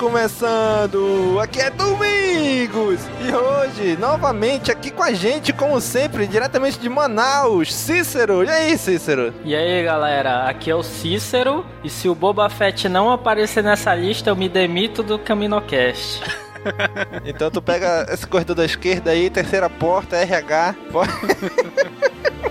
começando! Aqui é Domingos! E hoje, novamente aqui com a gente, como sempre, diretamente de Manaus, Cícero! E aí, Cícero? E aí, galera, aqui é o Cícero, e se o Boba Fett não aparecer nessa lista, eu me demito do CaminoCast. Então tu pega esse corredor da esquerda aí, terceira porta, RH. pode-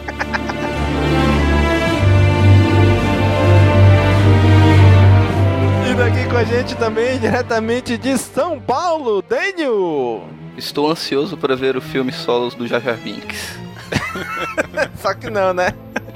E daqui com a gente também, diretamente de São Paulo, Daniel! Estou ansioso para ver o filme solos do Jar Jar Binks. Só que não, né?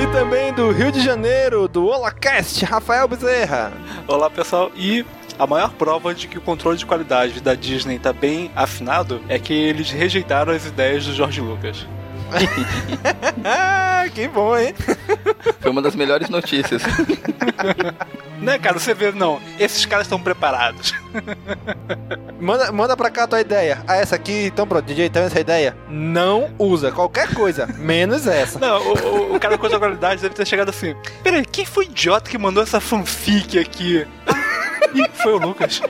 e também do Rio de Janeiro, do HolaCast, Rafael Bezerra. Olá pessoal, e a maior prova de que o controle de qualidade da Disney está bem afinado é que eles rejeitaram as ideias do George Lucas. Ah, que bom, hein? Foi uma das melhores notícias. Né, cara, você vê, não, esses caras estão preparados. Manda, manda pra cá a tua ideia. Ah, essa aqui, então pronto, DJ, então essa ideia. Não usa qualquer coisa, menos essa. Não, o, o, o cara com a qualidade deve ter chegado assim. Peraí, quem foi o idiota que mandou essa fanfic aqui? Ih, foi o Lucas.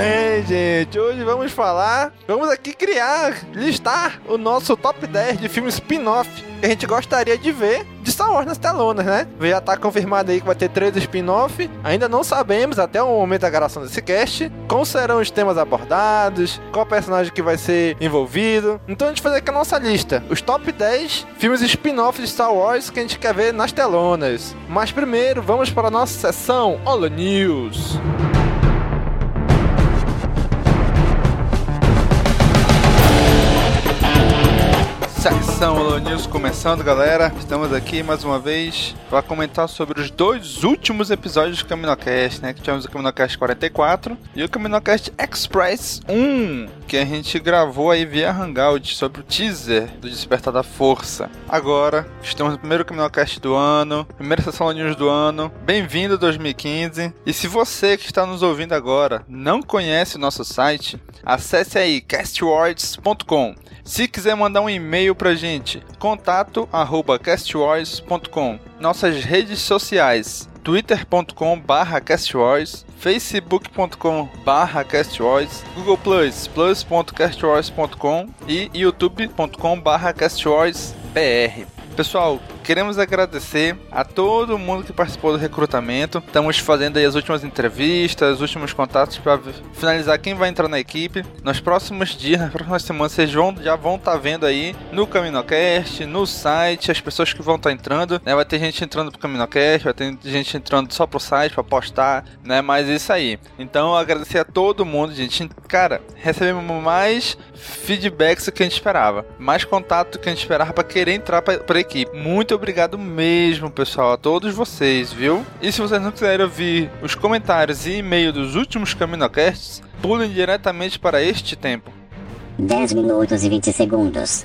Bem, gente. Hoje vamos falar, vamos aqui criar, listar o nosso top 10 de filmes spin-off que a gente gostaria de ver de Star Wars nas telonas, né? Já tá confirmado aí que vai ter três spin-off. Ainda não sabemos até o momento da gravação desse cast como serão os temas abordados, qual personagem que vai ser envolvido. Então a gente vai fazer aqui a nossa lista, os top 10 filmes spin-off de Star Wars que a gente quer ver nas telonas. Mas primeiro, vamos para a nossa sessão Holo News. Sessão Holo News começando, galera. Estamos aqui mais uma vez para comentar sobre os dois últimos episódios do CaminoCast, né? Que tivemos o CaminoCast 44 e o CaminoCast Express 1, que a gente gravou aí via Hangout sobre o teaser do Despertar da Força. Agora, estamos no primeiro CaminoCast do ano, primeira sessão Holo News do ano. Bem-vindo 2015. E se você que está nos ouvindo agora não conhece o nosso site, acesse aí castwords.com. Se quiser mandar um e-mail pra gente, contato arroba castwars.com. Nossas redes sociais, twitter.com barra castwars, facebook.com barra castwars, google plus, plus.castwars.com e youtube.com barra castwarsbr. Pessoal, queremos agradecer a todo mundo que participou do recrutamento. Estamos fazendo as últimas entrevistas, os últimos contatos para finalizar quem vai entrar na equipe. Nos próximos dias, nas próximas semanas, vocês vão, já vão estar vendo aí no CaminoCast, no site, as pessoas que vão estar entrando. Né? Vai ter gente entrando pro CaminoCast, vai ter gente entrando só pro site para postar, né? Mas isso aí. Então, agradecer a todo mundo, gente. Cara, recebemos mais feedbacks do que a gente esperava, mais contato do que a gente esperava para querer entrar para a equipe. Muito muito obrigado mesmo, pessoal, a todos vocês, viu? E se vocês não quiserem ouvir os comentários e e-mail dos últimos Caminocasts, pulem diretamente para este tempo. 10 minutos e 20 segundos.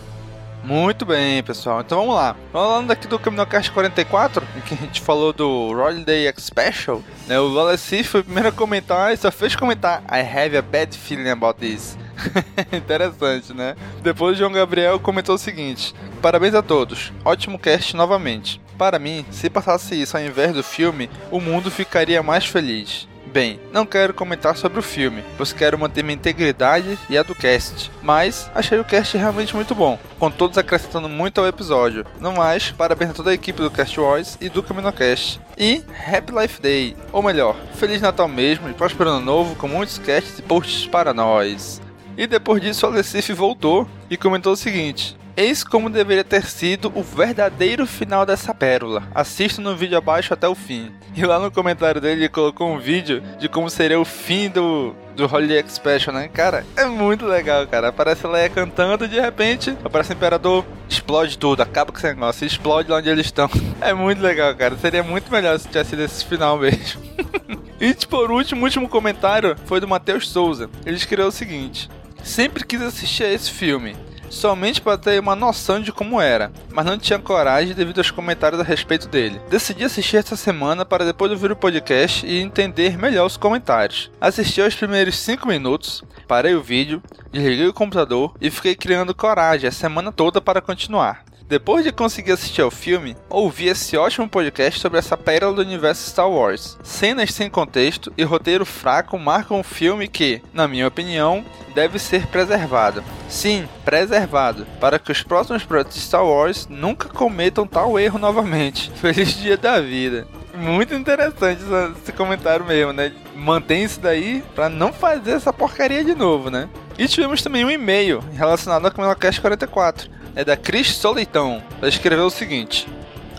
Muito bem, pessoal. Então vamos lá. Falando aqui do Caminocast 44, em que a gente falou do Royal Day X Special, né? O Wallace foi o primeiro a comentar e só fez comentar I have a bad feeling about this. Interessante, né? Depois João Gabriel comentou o seguinte: Parabéns a todos, ótimo cast novamente. Para mim, se passasse isso ao invés do filme, o mundo ficaria mais feliz. Bem, não quero comentar sobre o filme, pois quero manter minha integridade e a do cast, mas achei o cast realmente muito bom, com todos acrescentando muito ao episódio. No mais, parabéns a toda a equipe do Cast Wars e do CaminoCast. E Happy Life Day, ou melhor, Feliz Natal mesmo e próspero ano novo com muitos casts e posts para nós. E depois disso, o Alessif voltou e comentou o seguinte: Eis como deveria ter sido o verdadeiro final dessa pérola. Assista no vídeo abaixo até o fim. E lá no comentário dele ele colocou um vídeo de como seria o fim do, do Holiday Expression, né? Cara, é muito legal, cara. Aparece Leia cantando e de repente aparece o Imperador, explode tudo, acaba com esse negócio, explode lá onde eles estão. É muito legal, cara. Seria muito melhor se tivesse sido esse final mesmo. e por último, o último comentário foi do Matheus Souza. Ele escreveu o seguinte: Sempre quis assistir a esse filme somente para ter uma noção de como era, mas não tinha coragem devido aos comentários a respeito dele. Decidi assistir essa semana para depois ouvir o podcast e entender melhor os comentários. Assisti aos primeiros 5 minutos, parei o vídeo, desliguei o computador e fiquei criando coragem a semana toda para continuar. Depois de conseguir assistir ao filme, ouvi esse ótimo podcast sobre essa pérola do universo Star Wars. Cenas sem contexto e roteiro fraco marcam um filme que, na minha opinião, deve ser preservado. Sim, preservado, para que os próximos projetos de Star Wars nunca cometam tal erro novamente. Feliz dia da vida. Muito interessante esse comentário mesmo, né? Mantém isso daí para não fazer essa porcaria de novo, né? E tivemos também um e-mail relacionado ao Camelocast 44 é da Cris Soleitão. Ela escreveu o seguinte: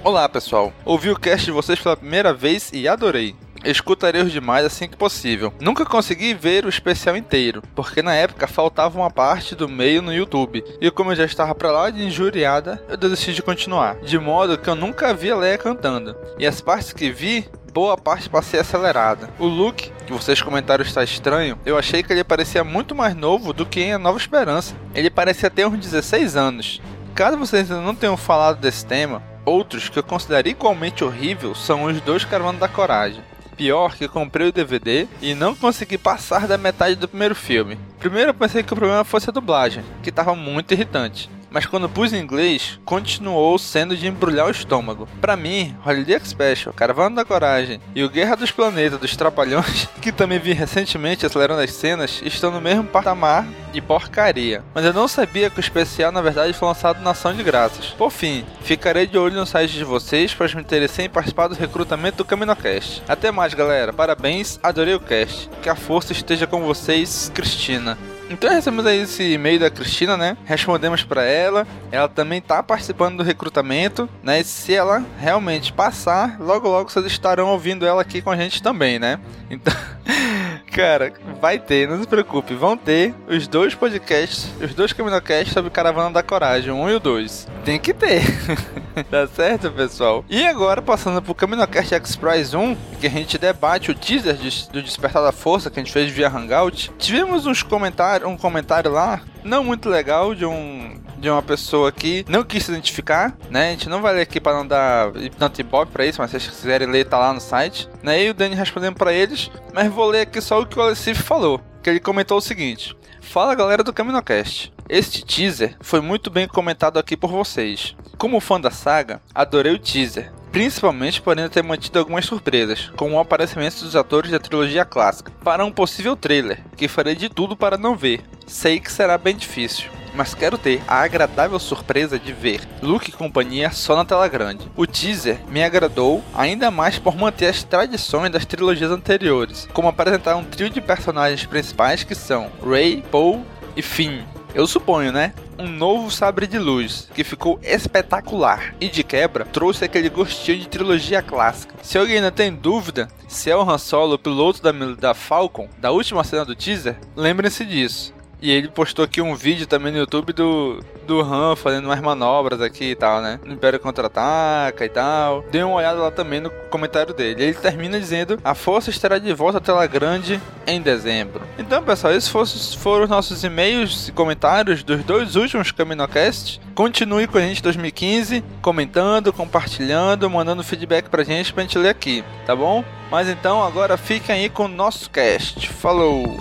Olá pessoal, ouvi o cast de vocês pela primeira vez e adorei. Escutarei os demais assim que possível. Nunca consegui ver o especial inteiro, porque na época faltava uma parte do meio no YouTube, e como eu já estava pra lá de injuriada, eu desisti de continuar. De modo que eu nunca vi a Leia cantando, e as partes que vi boa parte passei acelerada. O look, que vocês comentaram está estranho, eu achei que ele parecia muito mais novo do que em A Nova Esperança. Ele parecia ter uns 16 anos. Caso vocês ainda não tenham falado desse tema, outros que eu considero igualmente horrível são os dois Caravanos da Coragem. Pior que comprei o DVD e não consegui passar da metade do primeiro filme. Primeiro eu pensei que o problema fosse a dublagem, que estava muito irritante mas quando pus em inglês, continuou sendo de embrulhar o estômago. Para mim, Holiday Special, Caravana da Coragem e o Guerra dos Planetas dos Trapalhões, que também vi recentemente acelerando as cenas, estão no mesmo patamar de porcaria. Mas eu não sabia que o especial na verdade foi lançado na ação de graças. Por fim, ficarei de olho no site de vocês, pois me interessei em participar do recrutamento do CaminoCast. Até mais, galera. Parabéns, adorei o cast. Que a força esteja com vocês, Cristina. Então recebemos aí esse e-mail da Cristina, né? Respondemos para ela. Ela também tá participando do recrutamento, né? E se ela realmente passar, logo logo vocês estarão ouvindo ela aqui com a gente também, né? Então, cara, vai ter, não se preocupe, vão ter os dois podcasts, os dois Caminocasts sobre Caravana da Coragem, um e o dois. Tem que ter. tá certo, pessoal? E agora, passando pro Caminocast X-Prize 1, que a gente debate o teaser do Despertar da Força que a gente fez via Hangout, tivemos uns comentários, um comentário lá, não muito legal, de um de uma pessoa que não quis se identificar, né? A gente não vai ler aqui para não dar ibope para isso, mas se vocês quiserem ler, tá lá no site. Né? E o Dani respondendo para eles, mas vou ler aqui só o que o Alessif falou. Que ele comentou o seguinte: Fala galera do CaminoCast. Este teaser foi muito bem comentado aqui por vocês. Como fã da saga, adorei o teaser, principalmente por ainda ter mantido algumas surpresas, como o aparecimento dos atores da trilogia clássica, para um possível trailer, que farei de tudo para não ver. Sei que será bem difícil, mas quero ter a agradável surpresa de ver Luke e companhia só na tela grande. O teaser me agradou ainda mais por manter as tradições das trilogias anteriores, como apresentar um trio de personagens principais que são Rey, Poe e Finn, eu suponho, né? Um novo sabre de luz, que ficou espetacular e de quebra trouxe aquele gostinho de trilogia clássica. Se alguém ainda tem dúvida se é o Han Solo o piloto da, da Falcon, da última cena do teaser, lembrem-se disso. E ele postou aqui um vídeo também no YouTube do, do Han fazendo umas manobras aqui e tal, né? O Império contra-ataca e tal. Dê uma olhada lá também no comentário dele. Ele termina dizendo: A força estará de volta à tela grande em dezembro. Então, pessoal, esses foram os nossos e-mails e comentários dos dois últimos CaminoCast. Continue com a gente em 2015, comentando, compartilhando, mandando feedback pra gente pra gente ler aqui, tá bom? Mas então agora fiquem aí com o nosso cast. Falou!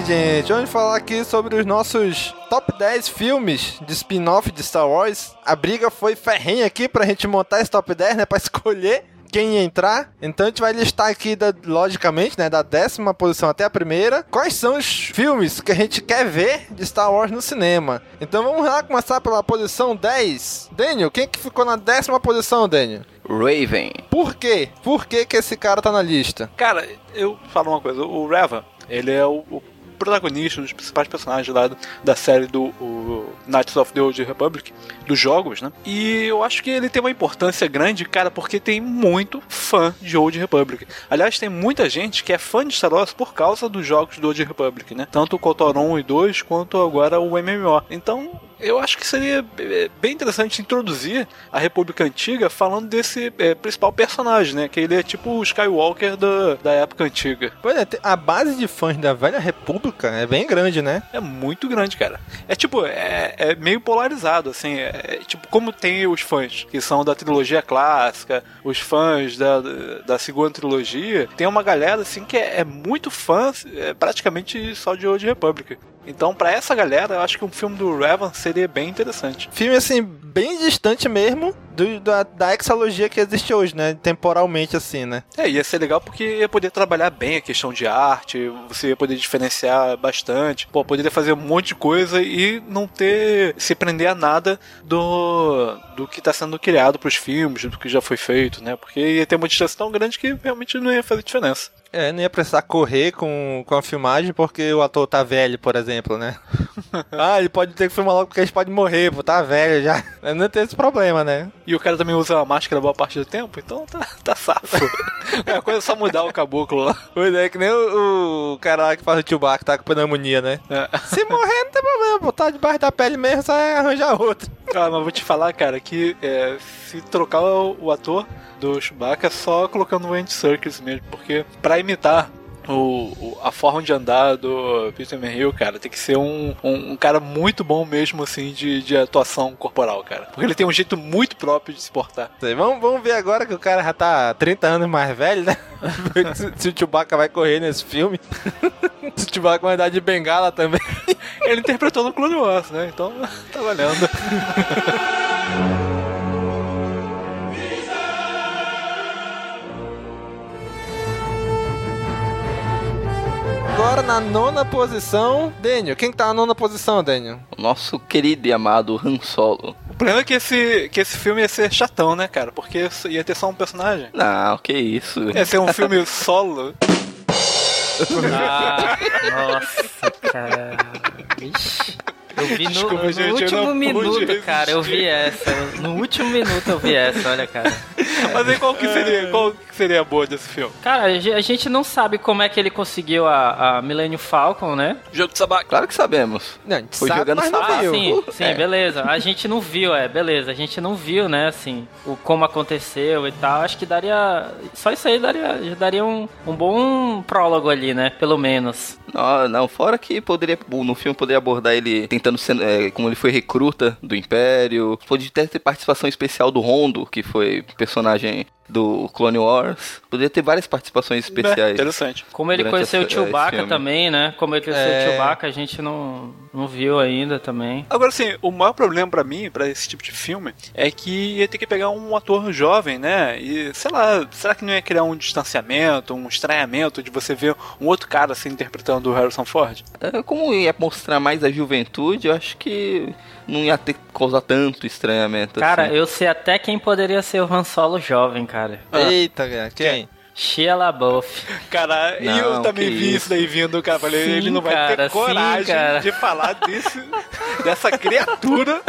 Bem, gente. Vamos falar aqui sobre os nossos top 10 filmes de spin-off de Star Wars. A briga foi ferrenha aqui pra gente montar esse top 10, né? Pra escolher quem ia entrar. Então a gente vai listar aqui, da, logicamente, né, da décima posição até a primeira, quais são os filmes que a gente quer ver de Star Wars no cinema. Então vamos lá começar pela posição 10. Daniel, quem que ficou na décima posição, Daniel? Raven. Por quê? Por que que esse cara tá na lista? Cara, eu falo uma coisa, o Revan, ele é o, o protagonista, um dos principais personagens lá da série do o Knights of the Old Republic, dos jogos, né? E eu acho que ele tem uma importância grande, cara, porque tem muito fã de Old Republic. Aliás, tem muita gente que é fã de Star Wars por causa dos jogos do Old Republic, né? Tanto o KOTOR 1 e 2 quanto agora o MMO. Então, eu acho que seria é, bem interessante introduzir a República Antiga falando desse é, principal personagem, né? Que ele é tipo o Skywalker da, da época antiga. Pois é, a base de fãs da velha República é bem grande, né? É muito grande, cara. É tipo, é, é meio polarizado, assim. É, é, tipo, como tem os fãs que são da trilogia clássica, os fãs da, da segunda trilogia, tem uma galera, assim, que é, é muito fã, é, praticamente só de Old Republic. Então, para essa galera, eu acho que um filme do Revan seria bem interessante. Filme, assim, bem distante mesmo do, da, da exalogia que existe hoje, né? Temporalmente, assim, né? É, ia ser legal porque ia poder trabalhar bem a questão de arte, você ia poder diferenciar bastante, pô, poderia fazer um monte de coisa e não ter. se prender a nada do, do que está sendo criado para os filmes, do que já foi feito, né? Porque ia ter uma distância tão grande que realmente não ia fazer diferença. É, não ia precisar correr com, com a filmagem porque o ator tá velho, por exemplo, né? ah, ele pode ter que filmar logo porque a gente pode morrer, pô, tá velho já. Não tem esse problema, né? E o cara também usa a máscara boa parte do tempo, então tá, tá safo. é a coisa é só mudar o caboclo lá. Pois é, que nem o, o cara lá que faz o Chewbacca tá com pneumonia, né? É. Se morrer não tem problema, botar tá debaixo da pele mesmo, só é arranjar outro. Ah, mas vou te falar, cara, que é, se trocar o, ator do Chewbacca é só colocando o Andy Serkis mesmo, porque pra imitar o, o, a forma de andar do Peter Mayhew, cara, tem que ser um, um, um, cara muito bom mesmo, assim, de, de atuação corporal, cara. Porque ele tem um jeito muito próprio de se portar. Vamos, vamos ver agora que o cara já tá 30 anos mais velho, né? se, se o Chewbacca vai correr nesse filme. se o Chewbacca vai andar de bengala também. ele interpretou no Clone Wars, né? Então tá valendo. Agora na nona posição, Daniel. Quem tá na nona posição, Daniel? O nosso querido e amado Han Solo. O problema é que esse, que esse filme ia ser chatão, né, cara? Porque ia ter só um personagem. Não, que isso. Ia ser um filme solo. Ah, nossa, cara. Ixi. Eu vi no, Desculpa, no gente, último minuto, cara, eu vi essa. No último minuto eu vi essa, olha, cara. Mas aí qual que seria, qual que seria a boa desse filme? Cara, a gente não sabe como é que ele conseguiu a, a Millennium Falcon, né? Jogo de sabá. Claro que sabemos. Não, a gente Foi sabe, jogando sabá. Ah, sim, sim, é. beleza. A gente não viu, é, beleza. A gente não viu, né, assim, o como aconteceu e tal. Acho que daria. Só isso aí daria, já daria um, um bom prólogo ali, né? Pelo menos. Não, não, fora que poderia. No filme poderia abordar ele tentando ser. É, como ele foi recruta do Império. Poderia ter participação especial do Rondo, que foi personagem do Clone Wars. Poderia ter várias participações especiais. É, interessante. Como ele conheceu o Chewbacca também, né? Como ele conheceu é... o Chewbacca, a gente não, não viu ainda também. Agora, assim, o maior problema para mim, para esse tipo de filme, é que ia ter que pegar um ator jovem, né? E, sei lá, será que não ia criar um distanciamento, um estranhamento de você ver um outro cara assim interpretando o Harrison Ford? É, como ia mostrar mais a juventude, eu acho que não ia ter causar tanto estranhamento. Cara, assim. eu sei até quem poderia ser o Han Solo jovem, cara. Ah. Eita, quem? Shia LaBeouf. Cara, e eu Não, também vi isso. isso. daí vindo, cara. Falei, Sim, ele não vai cara, ter sim, coragem cara. de falar desse, dessa criatura.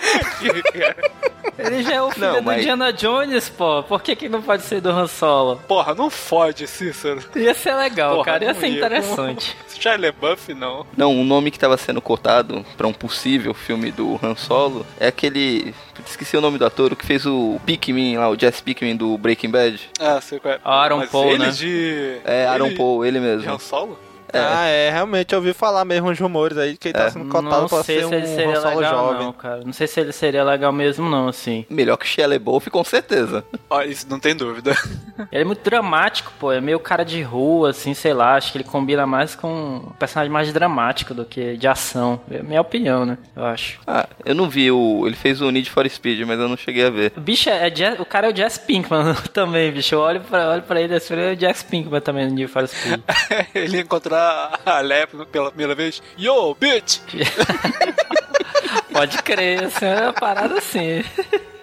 Ele já é o filho Não, do mas- Indiana Jones, pô. Por que, que não pode ser do Han Solo? Porra, não fode, Cícero. Ia ser legal, Porra, cara. Ia ser ia. interessante. Shia LaBeouf, não. Não, um nome que estava sendo cotado pra um possível filme do Han Solo é aquele. Esqueci o nome do ator o que fez o Pikmin lá, o Jesse Pikmin do Breaking Bad. Ah, sei qual é. Aaron Mas Paul, ele né? de... É, Aaron ele Paul, ele De mesmo. Han Solo? Ah, é, realmente eu ouvi falar mesmo uns rumores aí que ele tá É. sendo cotado Não pra sei ser se ele um seria legal, jovem. não, cara. Não sei se ele seria legal mesmo, não, assim. Melhor que Shia LaBeouf, com certeza. Ó, isso não tem dúvida. Ele é muito dramático, pô. É meio cara de rua, assim, sei lá. Acho que ele combina mais com um personagem mais dramático do que de ação. É a minha opinião, né? Eu acho. Ah, eu não vi o. Ele fez o Need for Speed, mas eu não cheguei a ver. O bicho é, é Jess- o cara é o Jess Pinkman também, bicho. Eu olho pra, olho pra ele assim, ele é o Jess Pinkman também no Need for Speed. ele ia a Lep pela primeira vez. Yo, bitch! Pode crer, assim, é uma parada assim.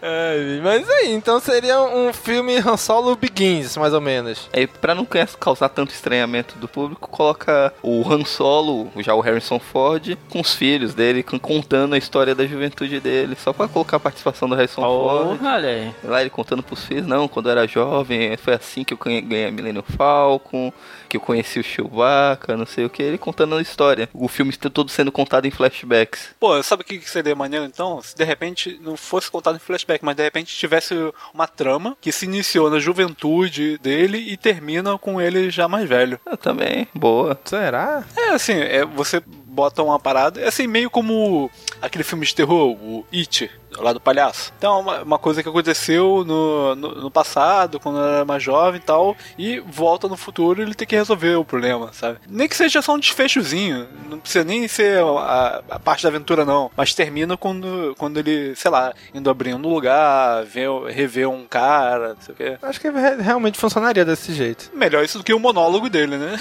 É, mas aí, então seria um filme Han Solo Begins, mais ou menos. Aí, pra não causar tanto estranhamento do público, coloca o Han Solo, já o Harrison Ford, com os filhos dele, con- contando a história da juventude dele, só pra colocar a participação do Harrison Ford. Porra, olha aí. Lá ele contando pros filhos, não, quando eu era jovem, foi assim que eu ganhei- a Millennium Falcon, que eu conheci o Chewbacca, não sei o que, ele contando a história. O filme está todo sendo contado em flashbacks. Pô, sabe o que seria maneiro então? Se de repente não fosse contado em flashback, mas de repente tivesse uma trama que se iniciou na juventude dele e termina com ele já mais velho. Eu também, boa. Será? É assim, é, você bota uma parada, é assim, meio como aquele filme de terror, o It, lá do palhaço. Então, é uma, uma coisa que aconteceu no, no, no passado, quando era mais jovem e tal, e volta no futuro ele tem que resolver o problema, sabe? Nem que seja só um desfechozinho, não precisa nem ser a, a parte da aventura, não. Mas termina quando, quando ele, sei lá, indo abrindo um lugar, vê, rever um cara, não sei o quê. Acho que re- realmente funcionaria desse jeito. Melhor isso do que o monólogo dele, né?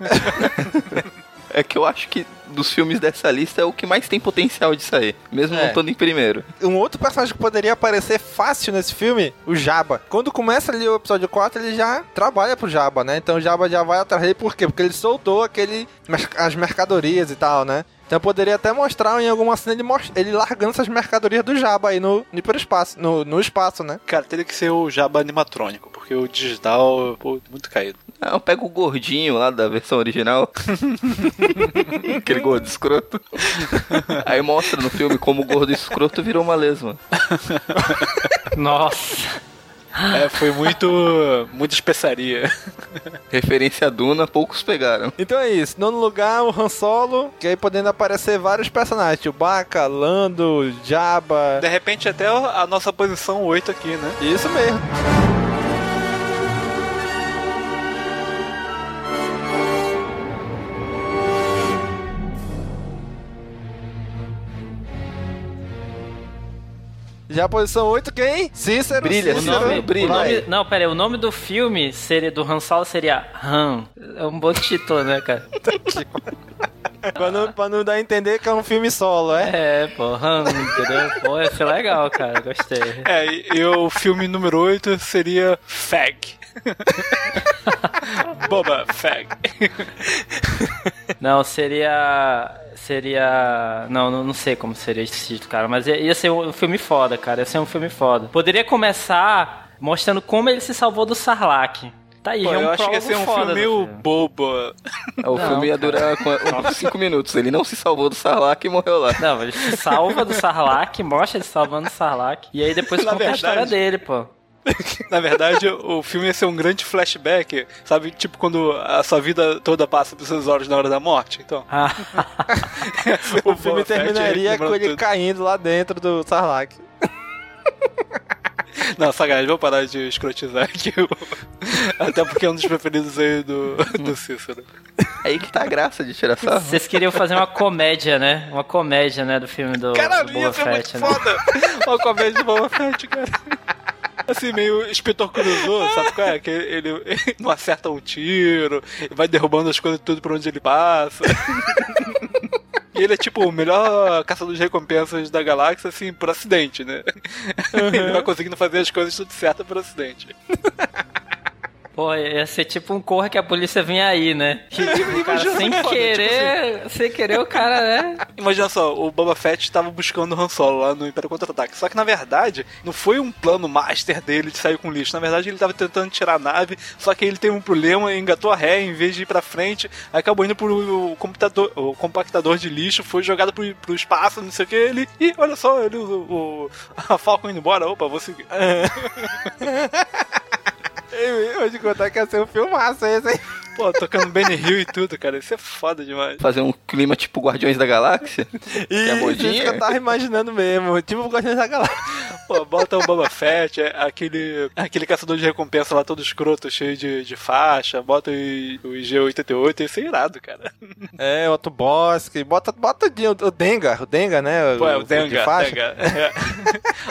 É que eu acho que dos filmes dessa lista é o que mais tem potencial de sair, mesmo É. não estando em primeiro. Um outro personagem que poderia aparecer fácil nesse filme, o Jabba. Quando começa ali o episódio 4, ele já trabalha pro Jabba, né? Então o Jabba já vai atrás dele, por quê? Porque ele soltou aquele, as mercadorias e tal, né? Então eu poderia até mostrar em alguma cena ele, ele largando essas mercadorias do Jabba aí no, no hiperespaço, no, no espaço, né? Cara, teria que ser o Jabba animatrônico, porque o digital, pô, muito caído. Ah, eu pego o gordinho lá da versão original. Aquele gordo escroto. Aí mostra no filme como o gordo escroto virou uma lesma. Nossa. É, foi muito. muita especiaria. Referência a Duna, poucos pegaram. Então é isso. Nono lugar, o Han Solo, que aí podendo aparecer vários personagens. Chewbacca, Lando, Jabba. De repente até a nossa posição 8 aqui, né? Isso mesmo. Já a posição 8, quem? Cícero. Brilha, O Cícero. nome, brilha. o nome, não, pera aí, o nome do filme seria, do Han Solo seria Han. É um bom título, né, cara? pra, não, pra não dar a entender que é um filme solo, é? É, pô, Han, entendeu? Pô, ia ser legal, cara, gostei. É, e, e o filme número 8 seria Fag. Boba Fag. Não, seria. Seria. Não, não, não sei como seria esse título, cara. Mas ia, ia ser um filme foda, cara. Ia ser um filme foda. Poderia começar mostrando como ele se salvou do Sarlacc. Tá aí, Pô, é um eu acho que ia ser um foda filme meio bobo. O Não, filme ia durar 5 minutos. Ele não se salvou do Sarlacc e morreu lá. Não, ele se salva do Sarlacc, mostra ele salvando o Sarlacc. E aí depois Na conta a história verdade- dele, pô. Na verdade, o filme ia ser um grande flashback, sabe? Tipo quando a sua vida toda passa pelos seus olhos na hora da morte. Então, Ah, O filme terminaria com ele tudo. caindo lá dentro do Sarlacc. Não, sacanagem, vou parar de escrotizar aqui. Até porque é um dos preferidos aí do, do Cícero. Aí que tá a graça de tirar sarro. vocês queriam fazer uma comédia, né? Uma comédia, né, do filme do, Caralho, do Boba ia ser muito né? foda! Uma comédia do Boba Fett, cara. Assim, meio inspetor cruzou, sabe qual é? Que ele, ele não acerta um tiro, vai derrubando as coisas tudo por onde ele passa. E ele é tipo o melhor caçador de recompensas da galáxia, assim, por acidente, né? Ele vai conseguindo fazer as coisas tudo certo por acidente. Pô, ia ser tipo um corra que a polícia vem aí, né? Que, o cara, sem foda, querer, tipo sem querer o cara, né? Imagina só, o Boba Fett estava buscando o Han Solo lá no Império Contra-Ataque. Só que na verdade, não foi um plano master dele de sair com lixo. Na verdade, ele estava tentando tirar a nave, só que ele teve um problema, engatou a ré, em vez de ir pra frente, acabou indo pro computador, o compactador de lixo, foi jogado pro, pro espaço, não sei o que, ele. E olha só, ele, o, o, a Falcon indo embora, opa, vou seguir. Eu vou te contar que ia ser um filmaço esse, hein? Pô, tocando Benny Hill e tudo, cara. Isso é foda demais. Fazer um clima tipo Guardiões da Galáxia. que é a Isso, isso que eu tava imaginando mesmo. Tipo o Guardiões da Galáxia. Pô, bota o Boba Fett, é aquele, aquele caçador de recompensa lá todo escroto, cheio de, de faixa, bota o, o IG-88, isso é irado, cara. É, outro Bosque. Bota, bota o, o Denga, o Denga, né? Pô, é o de Denga, faixa. Denga. É.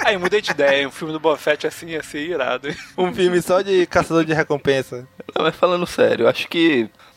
Aí, mudei de ideia, um filme do Boba Fett assim ia ser irado. Um filme só de caçador de recompensa. Não, mas falando sério, eu acho que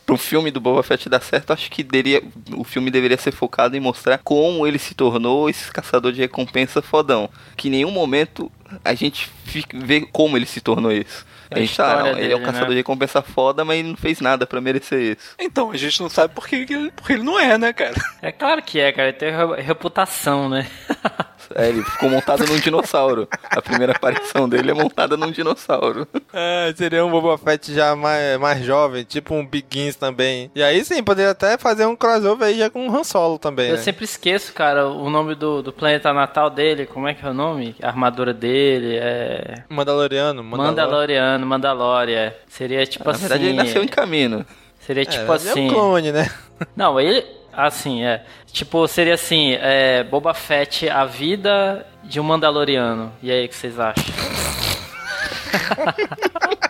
para um filme do Boba Fett dar certo, acho que deveria, o filme deveria ser focado em mostrar como ele se tornou esse caçador de recompensa fodão. Que em nenhum momento a gente fica, vê como ele se tornou isso. A, A gente tá, não, ele é um dele, caçador né? de recompensa foda, mas ele não fez nada pra merecer isso. Então, a gente não sabe por que, que ele, porque ele não é, né, cara? É claro que é, cara. Ele tem re- reputação, né? É, ele ficou montado num dinossauro. A primeira aparição dele é montada num dinossauro. É, seria um Boba Fett já mais, mais jovem, tipo um Begins também. E aí sim, poderia até fazer um crossover aí já com o Han Solo também, Eu né? sempre esqueço, cara, o nome do, do planeta natal dele. Como é que é o nome? A armadura dele é. Mandaloriano, Mandalor... Mandaloriano, Mandalória. Seria tipo Na assim. verdade, ele nasceu em caminho. Seria É, tipo ele é assim. um clone, né? Não, ele. Assim, é. Tipo, seria assim: é, Boba Fett, a vida de um Mandaloriano. E aí, o que vocês acham?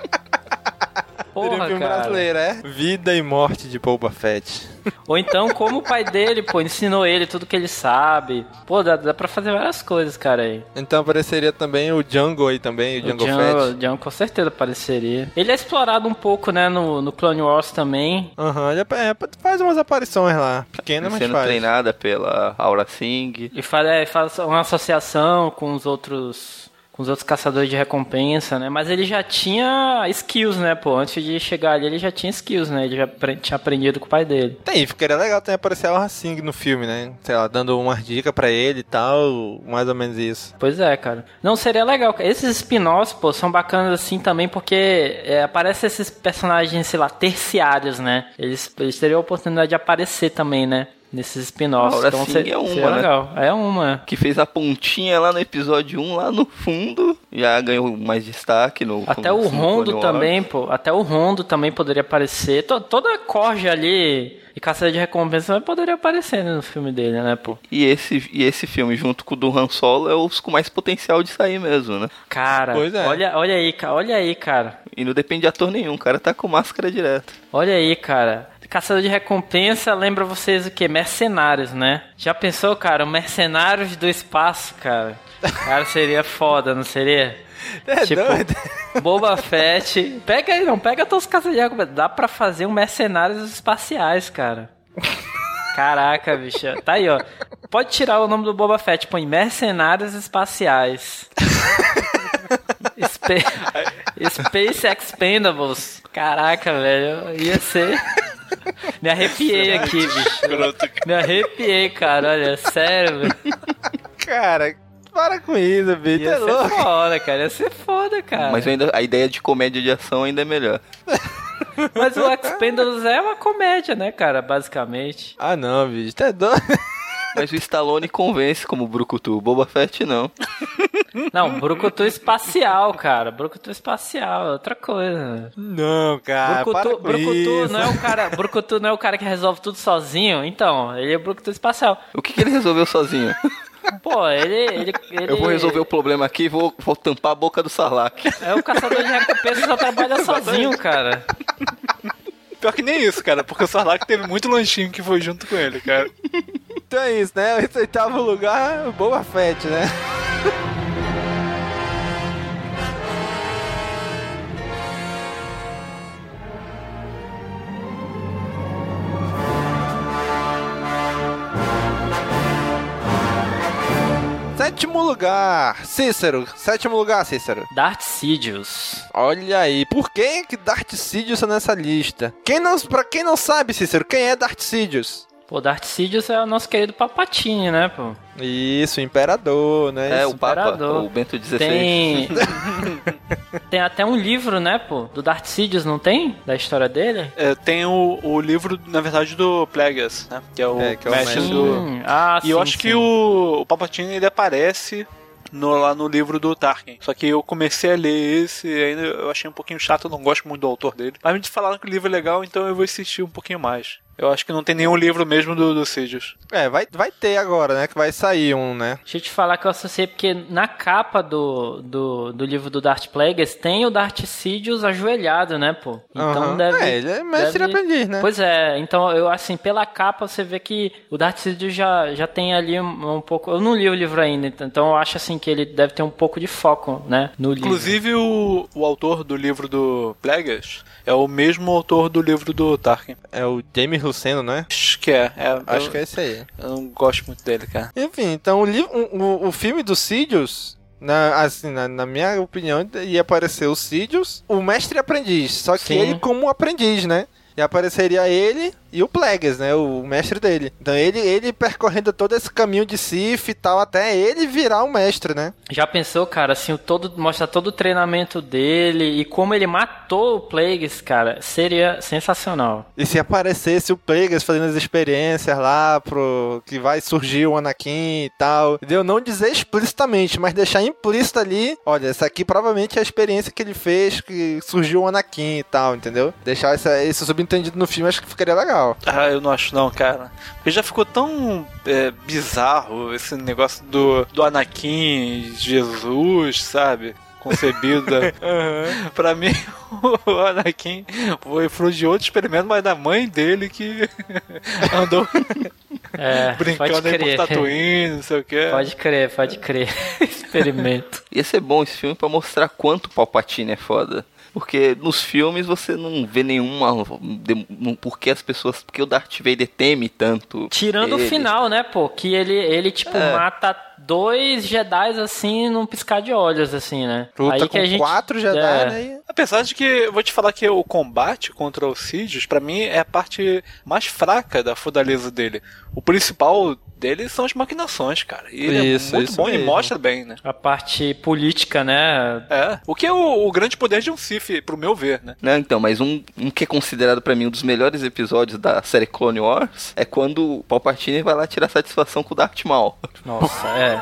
Seria um Porra, filme cara. brasileiro, é? Vida e Morte de Boba Fett. Ou então, como o pai dele, pô, ensinou ele tudo que ele sabe. Pô, dá, dá pra fazer várias coisas, cara, aí. Então apareceria também o Django aí também, o Django o Django, Fett. Django com certeza apareceria. Ele é explorado um pouco, né, no, no Clone Wars também. Aham, ele é- faz umas aparições lá. Pequena, mas Sendo faz. treinada pela Aura Singh. E faz, é, faz uma associação com os outros. Com os outros caçadores de recompensa, né? Mas ele já tinha skills, né, pô? Antes de chegar ali, ele já tinha skills, né? Ele já tinha aprendido com o pai dele. Tem, ficaria legal também aparecer a Singh no filme, né? Sei lá, dando umas dicas pra ele e tal, mais ou menos isso. Pois é, cara. Não, seria legal. Esses spin-offs, pô, são bacanas assim também porque é, aparecem esses personagens, sei lá, terciários, né? Eles, eles teriam a oportunidade de aparecer também, né? Nesses spin-offs. Então Singh ser- é uma, seria né? legal. É uma. Que fez a pontinha lá no episódio 1, lá no fundo. Já ganhou mais destaque no. Até o Rondo também, pô. Até o Rondo também poderia aparecer. To- toda a corja ali e caçada de recompensa poderia aparecer né, no filme dele, né, pô? E esse, e esse filme, junto com o do Han Solo, é os com mais potencial de sair mesmo, né? Cara, Pois é. olha, olha aí, cara. Olha aí, cara. E não depende de ator nenhum, o cara tá com máscara direto. Olha aí, cara. Caçador de recompensa lembra vocês o quê? Mercenários, né? Já pensou, cara? Mercenários do espaço, cara. Cara, seria foda, não seria? É tipo, doido. Boba Fett. Pega aí, não, pega todos os caçadores de recompensa. Dá pra fazer um Mercenários espaciais, cara. Caraca, bicho. Tá aí, ó. Pode tirar o nome do Boba Fett, põe Mercenários Espaciais. Spa- Space Expendables. Caraca, velho. Ia ser. Me arrepiei aqui, bicho. Me arrepiei, cara. Olha, sério, velho. Cara, para com isso, bicho. Ia É ser louco. foda, cara. Ia ser foda, cara. Mas ainda, a ideia de comédia de ação ainda é melhor. Mas o Expendables é uma comédia, né, cara? Basicamente. Ah, não, bicho. Tá doido. Mas o Stallone convence como Brucutu, o Boba Fett não. Não, Brucutu espacial, cara. Brucutu espacial, é outra coisa. Não, cara. Brucutu, Brucutu isso. não é o cara, Brucutu não é o cara que resolve tudo sozinho. Então, ele é Brucutu espacial. O que, que ele resolveu sozinho? Pô, ele, ele, ele Eu vou resolver o problema aqui e vou, vou tampar a boca do Sarlacc. É o caçador de recompensa que só trabalha sozinho, cara. Pior que nem isso, cara, porque o Sarlacc teve muito lanchinho que foi junto com ele, cara. Então é isso, né? Esse oitavo lugar, Boba Fett, né? Sétimo lugar, Cícero. Sétimo lugar, Cícero. Darth Sidious. Olha aí, por que que Darth Sidious tá nessa lista? Quem não, pra quem não sabe, Cícero, quem é Darth Sidious? Pô, Darth Sidious é o nosso querido Papatini, né, pô? Isso, o imperador, né? É, Isso. o Papa, Imperador. o Bento XVI. Tem. tem até um livro, né, pô? Do Darth Sidious, não tem? Da história dele? É, tem o, o livro, na verdade, do Plagueis, né? Que é o, É, que é o mestre do... Hum, ah, E eu sim, acho sim. que o, o Palpatine ele aparece no, lá no livro do Tarkin. Só que eu comecei a ler esse e ainda eu achei um pouquinho chato, eu não gosto muito do autor dele. Mas me falaram que o livro é legal, então eu vou assistir um pouquinho mais. Eu acho que não tem nenhum livro mesmo do, do Sidious. É, vai, vai ter agora, né? Que vai sair um, né? Deixa eu te falar que eu associei porque na capa do, do, do livro do Darth Plagueis tem o Darth Sidious ajoelhado, né, pô? Então Aham. deve... É, ele é mestre deve- aprendiz, né? Pois é, então eu assim, pela capa você vê que o Darth Sidious já, já tem ali um, um pouco... Eu não li o livro ainda, então eu acho assim que ele deve ter um pouco de foco, né, no livro. Inclusive, o, o autor do livro do Plagueis é o mesmo autor do livro do Tarkin. É o James Luceno, né? Acho que é. é Acho eu, que é esse aí. Eu não gosto muito dele, cara. Enfim, então o, livro, o, o- filme do Sidious, na, assim, na, na minha opinião, ia aparecer o Sidious, o mestre aprendiz. Só que Sim. ele como aprendiz, né? E apareceria ele e o Plagueis, né? O mestre dele. Então ele, ele percorrendo todo esse caminho de Sif e tal, até ele virar o mestre, né? Já pensou, cara, assim, o todo, mostra todo o treinamento dele e como ele matou o Plagueis, cara, seria sensacional. E se aparecesse o Plagueis fazendo as experiências lá pro que vai surgir o Anakin e tal, entendeu? Não dizer explicitamente, mas deixar implícito ali, olha, essa aqui provavelmente é a experiência que ele fez que surgiu o Anakin e tal, entendeu? Deixar essa, isso subentendido no filme, acho que ficaria legal. Ah, eu não acho não, cara. Porque já ficou tão é, bizarro esse negócio do, do Anakin Jesus, sabe? Concebida. pra mim, o Anakin foi fruto de outro experimento, mas da mãe dele que andou É, brincando aí por. Tatooine, não sei o que. Pode crer, pode crer. Experimento. Ia ser bom esse filme pra mostrar quanto o Palpatine é foda. Porque nos filmes você não vê nenhuma. Por que as pessoas. Porque o Darth Vader teme tanto. Tirando o final, né, pô? Que ele, ele tipo, É. mata dois Jedi assim num piscar de olhos, assim, né? Luta Aí que com a gente, quatro Jedi, é. né? E- Apesar de que eu vou te falar que o combate contra o Sidious, pra mim, é a parte mais fraca da fortaleza dele. O principal dele são as maquinações, cara. E ele Isso, é muito bom e mesmo. mostra bem, né? A parte política, né? É. O que é o, o grande poder de um Sith, pro meu ver, né? Não, então, mas um, um que é considerado pra mim um dos melhores episódios da série Clone Wars é quando o Palpatine vai lá tirar satisfação com o Darth Maul. Nossa, é.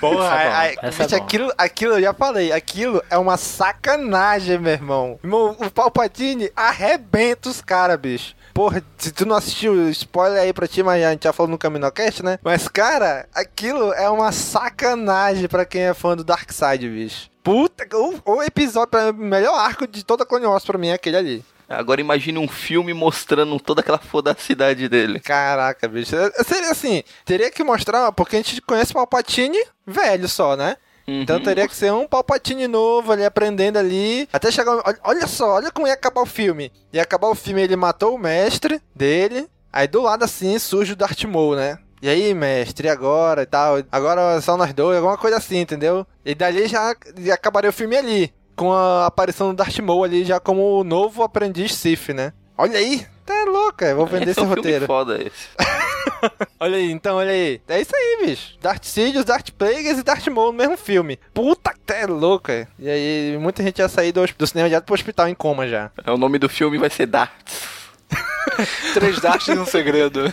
Porra, é bom, essa é aquilo, aquilo, eu já falei, aquilo é uma sacanagem, meu irmão. O Palpatine arrebenta os caras, bicho. Porra, se tu não assistiu, spoiler aí pra ti, mas a gente já falou no Caminocast, né? Mas, cara, aquilo é uma sacanagem pra quem é fã do Darkseid, bicho. Puta, o, o episódio, o melhor arco de toda a Clone Wars pra mim é aquele ali. Agora imagine um filme mostrando toda aquela fodacidade dele. Caraca, bicho. É- Seria assim, teria que mostrar, porque a gente conhece o Palpatine velho só, né? Então teria que ser um Palpatine novo ali, aprendendo ali. Até chegar. Olha, só, olha como ia acabar o filme. Ia acabar o filme, ele matou o mestre dele. Aí do lado assim surge o Darth Maul, né? E aí, mestre, e agora e tal? Agora só nós dois, alguma coisa assim, entendeu? E dali já acabaria o filme ali. Com a aparição do Darth Maul ali já como o novo aprendiz Sith, né? Olha aí, tá louco, eu vou vender Esse é esse um filme roteiro. foda esse. Olha aí, então, olha aí. É isso aí, bicho. Darth Sidious, Darth Plagueis e Darth Maul no mesmo filme. Puta que é louco, é. E aí, muita gente ia sair do, do cinema direto pro hospital em coma já. É, o nome do filme vai ser Darts. Três Darths e um segredo.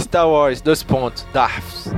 Star Wars, dois pontos. Darths.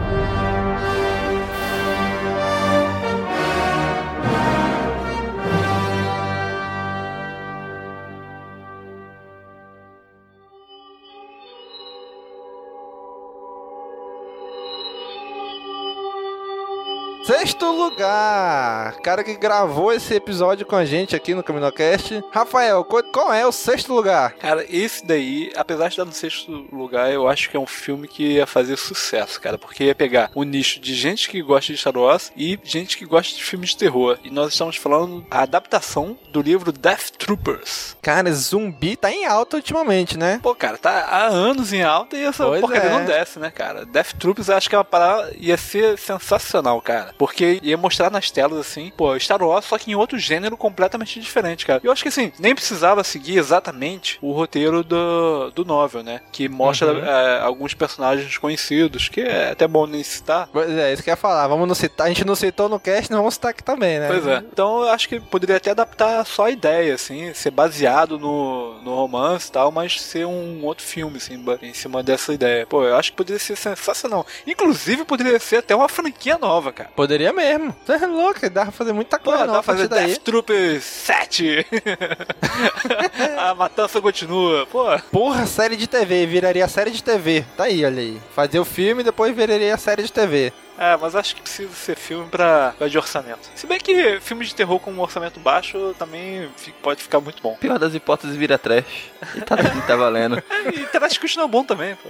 Sexto lugar, cara que gravou esse episódio com a gente aqui no CaminoCast. Rafael, qual- é o sexto lugar? Cara, esse daí, apesar de estar no sexto lugar, eu acho que é um filme que ia fazer sucesso, cara. Porque ia pegar o nicho de gente que gosta de Star Wars e gente que gosta de filmes de terror. E nós estamos falando a adaptação do livro Death Troopers. Cara, zumbi tá em alta ultimamente, né? Pô, cara, tá há anos em alta e essa Pois porcaria é. não desce, né, cara? Death Troopers eu acho que é uma parada ia ser sensacional, cara. Porque ia mostrar nas telas, assim, pô, Star Wars, só que em outro gênero completamente diferente, cara. Eu acho que, assim, nem precisava seguir exatamente o roteiro do, do novel, né? Que mostra Uhum. é, alguns personagens conhecidos, que é até bom nem citar. Pois é, isso que eu ia falar. Vamos não citar. A gente não citou no cast, não vamos citar aqui também, né? Pois é. Então eu acho que poderia até adaptar só a ideia, assim, ser baseado no, no romance e tal, mas ser um outro filme, assim, em cima dessa ideia. Pô, eu acho que poderia ser sensacional. Inclusive, poderia ser até uma franquia nova, cara. Poderia mesmo. Você é louco, dá pra fazer muita Pô, coisa dá nova pra fazer daí. Death Troopers 7. a matança continua. Pô, Porra, série de TV, viraria série de TV. Tá aí, olha aí. Fazer o filme e depois viraria série de TV. É, mas acho que precisa ser filme pra, pra de orçamento. Se bem que filme de terror com um orçamento baixo também pode ficar muito bom. Pior das hipóteses vira trash. E tá, e tá valendo. E Trash é bom também, pô.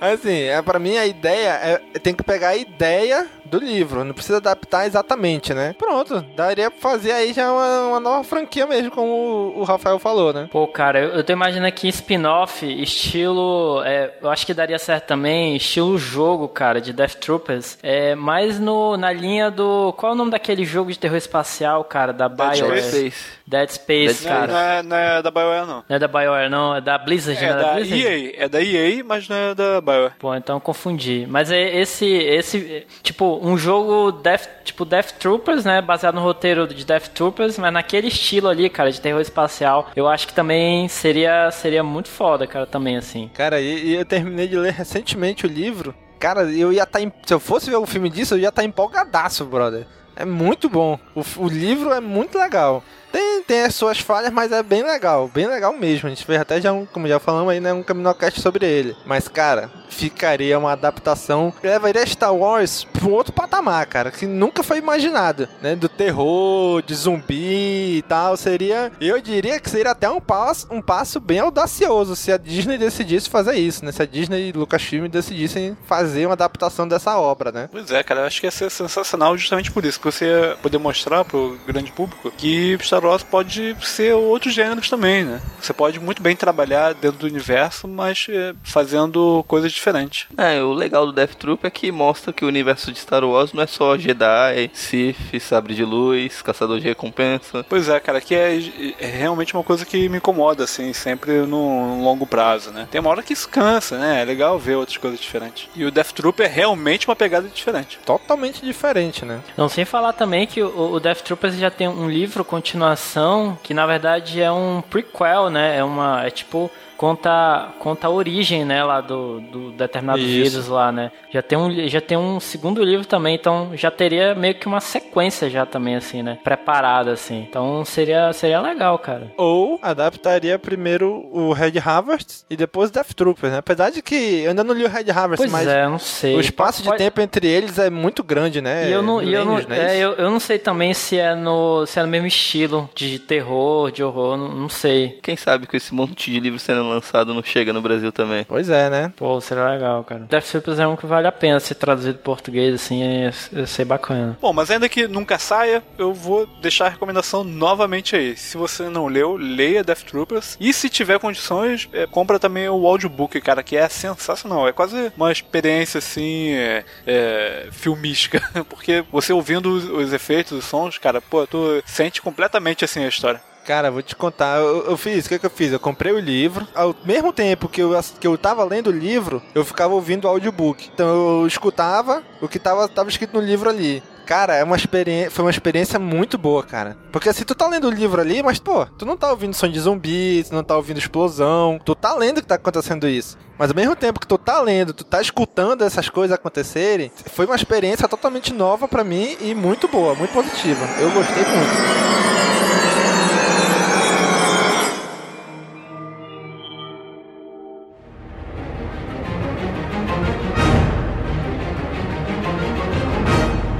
Assim, é, pra mim a ideia é tem que pegar a ideia do livro, não precisa adaptar exatamente, né? Pronto, daria pra fazer aí já uma, uma nova franquia mesmo, como o, o Rafael falou, né? Pô, cara, eu, eu tô imaginando aqui spin-off, estilo. é, eu acho que daria certo também, estilo jogo, cara, de Death Troopers. É, mais no, na linha do. Qual é o nome daquele jogo de terror espacial, cara? Da Dead BioWare. Space. Dead Space, Não, cara. não, é, não é da BioWare, não. Não é da BioWare, não, é da Blizzard, É não é da da Blizzard? EA, é da EA, mas não é da BioWare. Pô, então eu confundi. Mas é esse, esse, tipo, um jogo Death, tipo Death Troopers, né, baseado no roteiro de Death Troopers, mas naquele estilo ali, cara, de terror espacial, eu acho que também seria, seria muito foda, cara, também assim. Cara, e, e eu terminei de ler recentemente o livro. Cara, eu ia estar. se eu fosse ver um filme disso, eu ia estar empolgadaço, brother. É muito bom. O, o livro é muito legal. Tem, tem as suas falhas, mas é bem legal. Bem legal mesmo. A gente fez até já um, como já falamos aí, né? Um Caminocast sobre ele. Mas, cara, ficaria uma adaptação. Levaria Star Wars pra um outro patamar, cara. Que nunca foi imaginado. Né? Do terror, de zumbi e tal. Seria. Eu diria que seria até um passo, um passo bem audacioso se a Disney decidisse fazer isso, né? Se a Disney e Lucasfilm decidissem fazer uma adaptação dessa obra, né? Pois é, cara, eu acho que ia ser sensacional justamente por isso, porque você ia poder mostrar pro grande público que Star Wars pode ser outros gêneros também, né? Você pode muito bem trabalhar dentro do universo, mas eh, fazendo coisas diferentes. É, o legal do Death Troop é que mostra que o universo de Star Wars não é só Jedi, Sith, Sabre de Luz, Caçador de Recompensa. Pois é, cara, que é, é realmente uma coisa que me incomoda, assim, sempre no, no longo prazo, né? Tem uma hora que isso cansa, né? É legal ver outras coisas diferentes. E o Death Troop é realmente uma pegada diferente. Totalmente diferente, né? Não, sem falar também que o, o Death Troopers já tem um livro, continuação, que na verdade é um prequel, né? É uma. É tipo. Conta, conta a origem, né, lá do, do determinado Isso. vírus lá, né? Já tem, um, já tem um segundo livro também, então já teria meio que uma sequência já também, assim, né? Preparada, assim. Então seria, seria legal, cara. Ou adaptaria primeiro o Red Harvest e depois o Death Trooper, né? Apesar de que eu ainda não li o Red Harvest, Pois mas é, não sei. o espaço de Pode- tempo entre eles é muito grande, né? E eu não, e eu, não, né? é, Isso? eu, eu não sei também se é no, se é no mesmo estilo de terror, de horror, não, não sei. Quem sabe com esse monte de livro sendo lançado não chega no Brasil também. Pois é, né? Pô, seria legal, cara. Death Troopers é um que vale a pena ser traduzido em português, assim, é, é ser bacana. Bom, mas ainda que nunca saia, eu vou deixar a recomendação novamente aí. Se você não leu, leia Death Troopers. E se tiver condições, é, compra também o audiobook, cara, que é sensacional. É quase uma experiência, assim, é, é, filmística. Porque você ouvindo os, os efeitos, os sons, cara, pô, tu sente completamente, assim, a história. Cara, vou te contar, eu, eu fiz, o que, que eu fiz? Eu comprei o livro, ao mesmo tempo que eu, que eu tava lendo o livro, eu ficava ouvindo o audiobook. Então eu escutava o que tava, tava escrito no livro ali. Cara, é uma experiência, foi uma experiência muito boa, cara. Porque assim, tu tá lendo o livro ali, mas pô, tu não tá ouvindo som de zumbi, tu não tá ouvindo explosão, tu tá lendo que tá acontecendo isso. Mas ao mesmo tempo que tu tá lendo, tu tá escutando essas coisas acontecerem, foi uma experiência totalmente nova pra mim e muito boa, muito positiva. Eu gostei muito.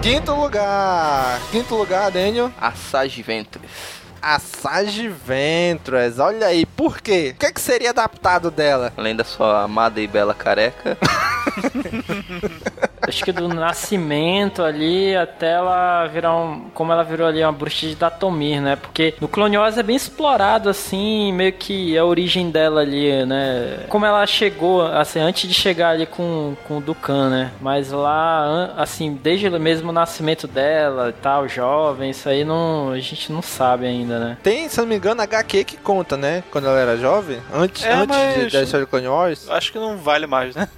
Quinto lugar. Quinto lugar, Daniel. Asajj Ventress. Asajj Ventress. Olha aí, por quê? O que, é que seria adaptado dela? Além da sua amada e bela careca. Acho que do nascimento ali até ela virar um. Como ela virou ali uma bruxa de Datomir, né? Porque no Clone Wars é bem explorado, assim, meio que a origem dela ali, né? Como ela chegou, assim, antes de chegar ali com, com o Dukan, né? Mas lá, assim, desde o mesmo nascimento dela e tal, jovem, isso aí não, a gente não sabe ainda, né? Tem, se não me engano, HQ que conta, né? Quando ela era jovem. Antes, É, antes de, mas- da história do Clone Wars. Acho que não vale mais, né?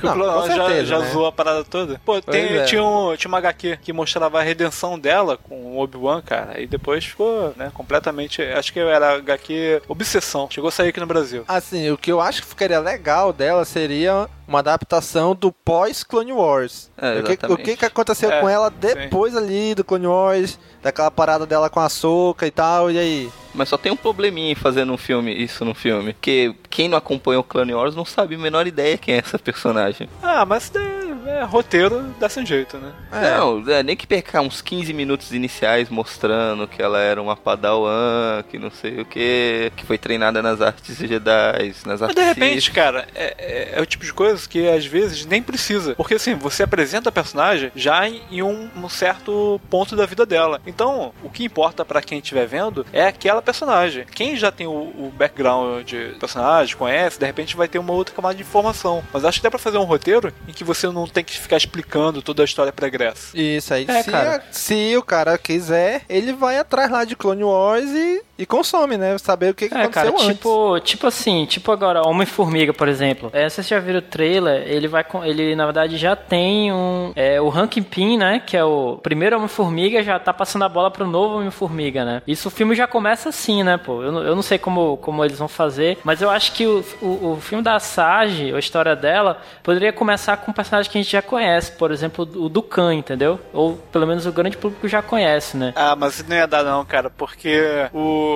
Porque Não, o Clone com Wars já, já né? zoou a parada toda. Pô, tem- é. tinha, um, tinha uma HQ que mostrava a redenção dela com o Obi-Wan, cara. E depois ficou, né, completamente. Acho que era HQ Obsessão. Chegou a sair aqui no Brasil. Assim, o que eu acho que ficaria legal dela seria uma adaptação do pós-Clone Wars. É, o, que, o que que aconteceu É, com ela depois ali do Clone Wars, daquela parada dela com a Soca e tal, e aí? Mas só tem um probleminha em fazendo um filme, isso no filme. Que quem não acompanha o Clone Wars não sabe a menor ideia quem é essa personagem. Ah, mas é, é roteiro desse jeito, né? Não, é, nem que perca uns 15 minutos iniciais mostrando que ela era uma padawan, que não sei o que, que foi treinada nas artes Jedi, nas Mas artes de repente, cara, é, é- é o tipo de coisa que às vezes nem precisa. Porque assim, você apresenta a personagem já em, em um, um certo ponto da vida dela. Então, o que importa pra quem estiver vendo é aquela personagem. Quem já tem o, o background de personagem, conhece, de repente vai ter uma outra camada de informação. Mas acho que dá pra fazer um roteiro em que você não tem que ficar explicando toda a história pregressa. Isso aí, É, se, cara. se o cara quiser, ele vai atrás lá de Clone Wars e, e consome, né? Saber o que, que É, cara, aconteceu antes. tipo, tipo assim, tipo agora, Homem-Formiga, por exemplo. É, vocês já viram o trailer, ele vai com. Ele, na verdade, já tem um. É, o Rankin Pin, né? Que é o primeiro Homem-Formiga, já tá passando a bola pro novo Homem-Formiga, né? Isso o filme já começa assim, né, pô? Eu, não- eu não sei como, como eles vão fazer, mas eu acho que o, o, o filme da Sage, a história dela, poderia começar com um personagem que a gente já conhece, por exemplo, o Dukan, entendeu? Ou pelo menos o grande público já conhece, né? Ah, mas não ia dar não, cara, porque o.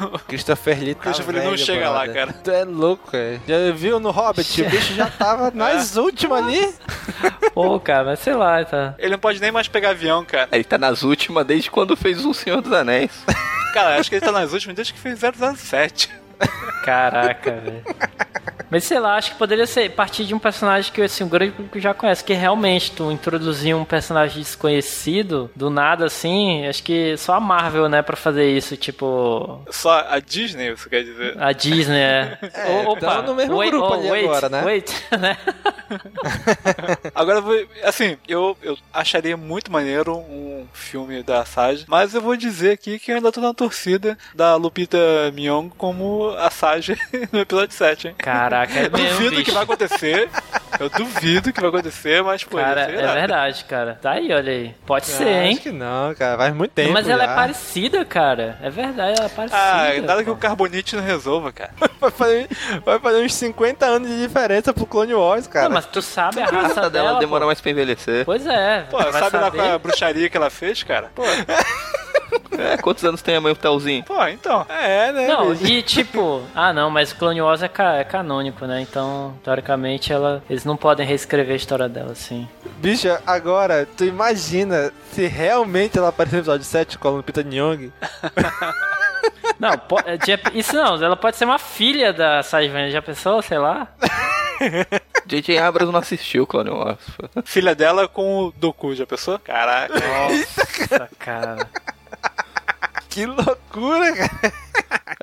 Christopher Lee tá Christopher Lee não velho, chega lá, brother. cara. Tu é louco, cara. Já viu no Hobbit? O bicho já tava nas últimas ali. Pô, cara, mas sei lá, tá. Ele não pode nem mais pegar avião, cara. Ele tá nas últimas desde quando fez o Senhor dos Anéis. Cara, acho que ele tá nas últimas desde que fez 007. Caraca, velho. Mas sei lá, acho que poderia ser partir de um personagem que assim, o grande público já conhece. Que realmente tu introduzir um personagem desconhecido do nada assim, acho que só a Marvel, né, pra fazer isso. Tipo, Só a Disney, você quer dizer? a Disney é. É, tamo no mesmo grupo ali wait, agora, né? Wait, né? Agora, assim, eu, eu acharia muito maneiro um filme da Sage, mas eu vou dizer aqui que eu ainda tô na torcida da Lupita Nyong'o como a Sage no episódio 7, hein? Caraca, é Eu mesmo, duvido que bicho. vai acontecer, eu duvido que vai acontecer, mas, pô, Cara, é verdade, cara. Tá aí, olha aí. Pode ser, Ah, hein? Acho que não, cara. Faz muito tempo. Mas ela já. é parecida, cara. É verdade, ela é parecida. Ah, nada que o Carbonite não resolva, cara. Vai fazer, vai fazer uns 50 anos de diferença pro Clone Wars, cara. Não, mas tu sabe a raça dela dela, demora pô. mais pra envelhecer. Pois é. Pô, vai sabe lá saber. qual é a bruxaria que ela fez, cara? Pô, É, quantos anos tem a mãe o Telzinho? pô então. É, né? Não, bicho? e tipo, ah não, mas Clone Wars é, ca- é canônico, né? Então, teoricamente, ela, eles não podem reescrever a história dela assim. Bicha, agora, tu imagina se realmente ela aparecer no episódio 7 com a Lupita Nyong'o? Não, é, isso não, ela pode ser uma filha da Sajvan, já pensou, sei lá? J.J. Abrams não assistiu Clone Wars. Filha dela com o Doku, já pensou? Caraca. Nossa, cara. Que loucura, cara.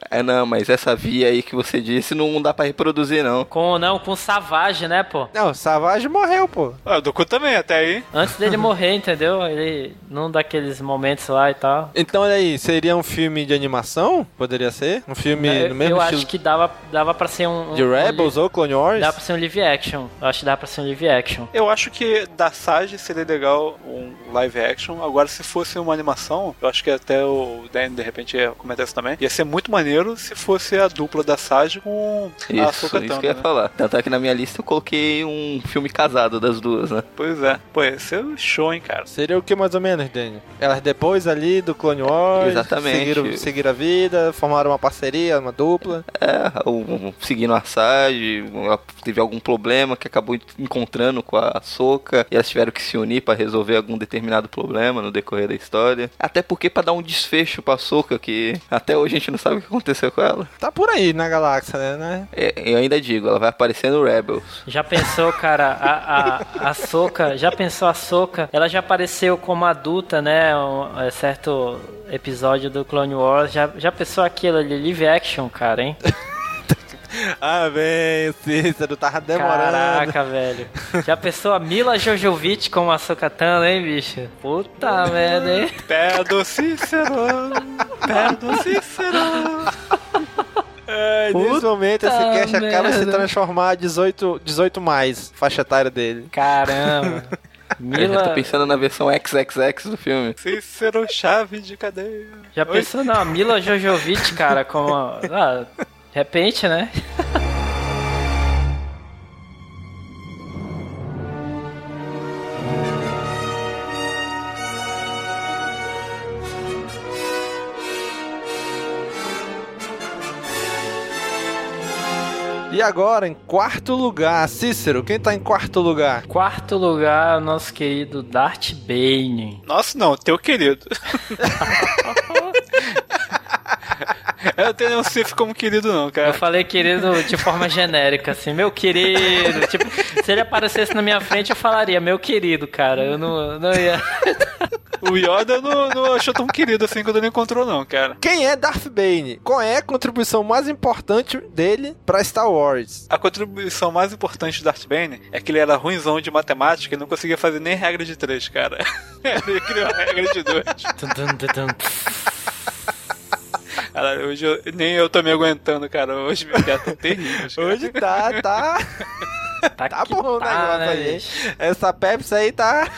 É, não, mas essa via aí que você disse não dá pra reproduzir, não. Com, não, com Savage, né, pô? Não, o Savage morreu, pô. Ah, o Doku também, até aí. Antes dele morrer, entendeu? Ele, num daqueles momentos lá e tal. Então, olha aí, seria um filme de animação? Poderia ser? Um filme eu no mesmo eu estilo acho que dava, dava pra ser um... um de Rebels um, ou Clone Wars? Dá pra ser um live action. Eu acho que dá pra ser um live action. Eu acho que da Sage seria legal um live action. Agora, se fosse uma animação, eu acho que até o Dan de repente ia comentar isso também. Ia ser muito maneiro se fosse a dupla da Sage com a Isso, Ahsoka isso Tano, que eu ia né? falar. Tanto é que na minha lista eu coloquei um filme casado das duas, né? Pois é. Pô, esse é um show, hein, cara. Seria o que mais ou menos, Danny? Elas depois ali do Clone Wars. Exatamente. Seguiram, seguiram a vida, formaram uma parceria, uma dupla. É, o, seguindo a Sage, teve algum problema que acabou encontrando com a Soca e elas tiveram que se unir pra resolver algum determinado problema no decorrer da história. Até porque pra dar um desfecho pra Soca que até hoje a gente não sabe o que aconteceu com ela. Tá por aí na galáxia, né? né? É, eu ainda digo, ela vai aparecer no Rebels. Já pensou, cara, a, a, a Soca, já pensou a Soca? Ela já apareceu como adulta, né? Um, é, certo episódio do Clone Wars. Já, já pensou aquilo ali, live action, cara, hein? ah, bem, Cícero, tava demorando. Caraca, velho. Já pensou a Mila Jojovic como a Sokatana, hein, bicho? Puta merda, hein? Pé do Cícero, pé do Cícero. É, nesse momento esse cast acaba de se transformar 18, 18 mais, faixa etária dele. Caramba. Mila... Eu já tô pensando na versão XXX do filme. Cícero chave de cadeia. Já Oi? pensou na Mila Jojovic, cara, como... Ah, de repente, né? E agora, em quarto lugar, Cícero, quem tá em quarto lugar? Quarto lugar, o nosso querido Darth Bane. Nossa, não, teu querido. Eu não tenho nenhum Sif como querido, não, cara. Eu falei querido de forma genérica, assim, meu querido. Tipo, se ele aparecesse na minha frente, eu falaria, meu querido, cara. Eu não, não ia. O Yoda não, não achou tão querido assim quando ele encontrou, não, cara. Quem é Darth Bane? Qual é a contribuição mais importante dele pra Star Wars? A contribuição mais importante de Darth Bane é que ele era ruimzão de matemática e não conseguia fazer nem regra de três, cara. Ele criou a regra de dois. Cara, hoje eu, nem eu tô me aguentando, cara. Hoje minha piada tá terrível. Hoje tá, tá. Tá, tá bom o tá, negócio né, aí. bicho? Essa Pepsi aí tá.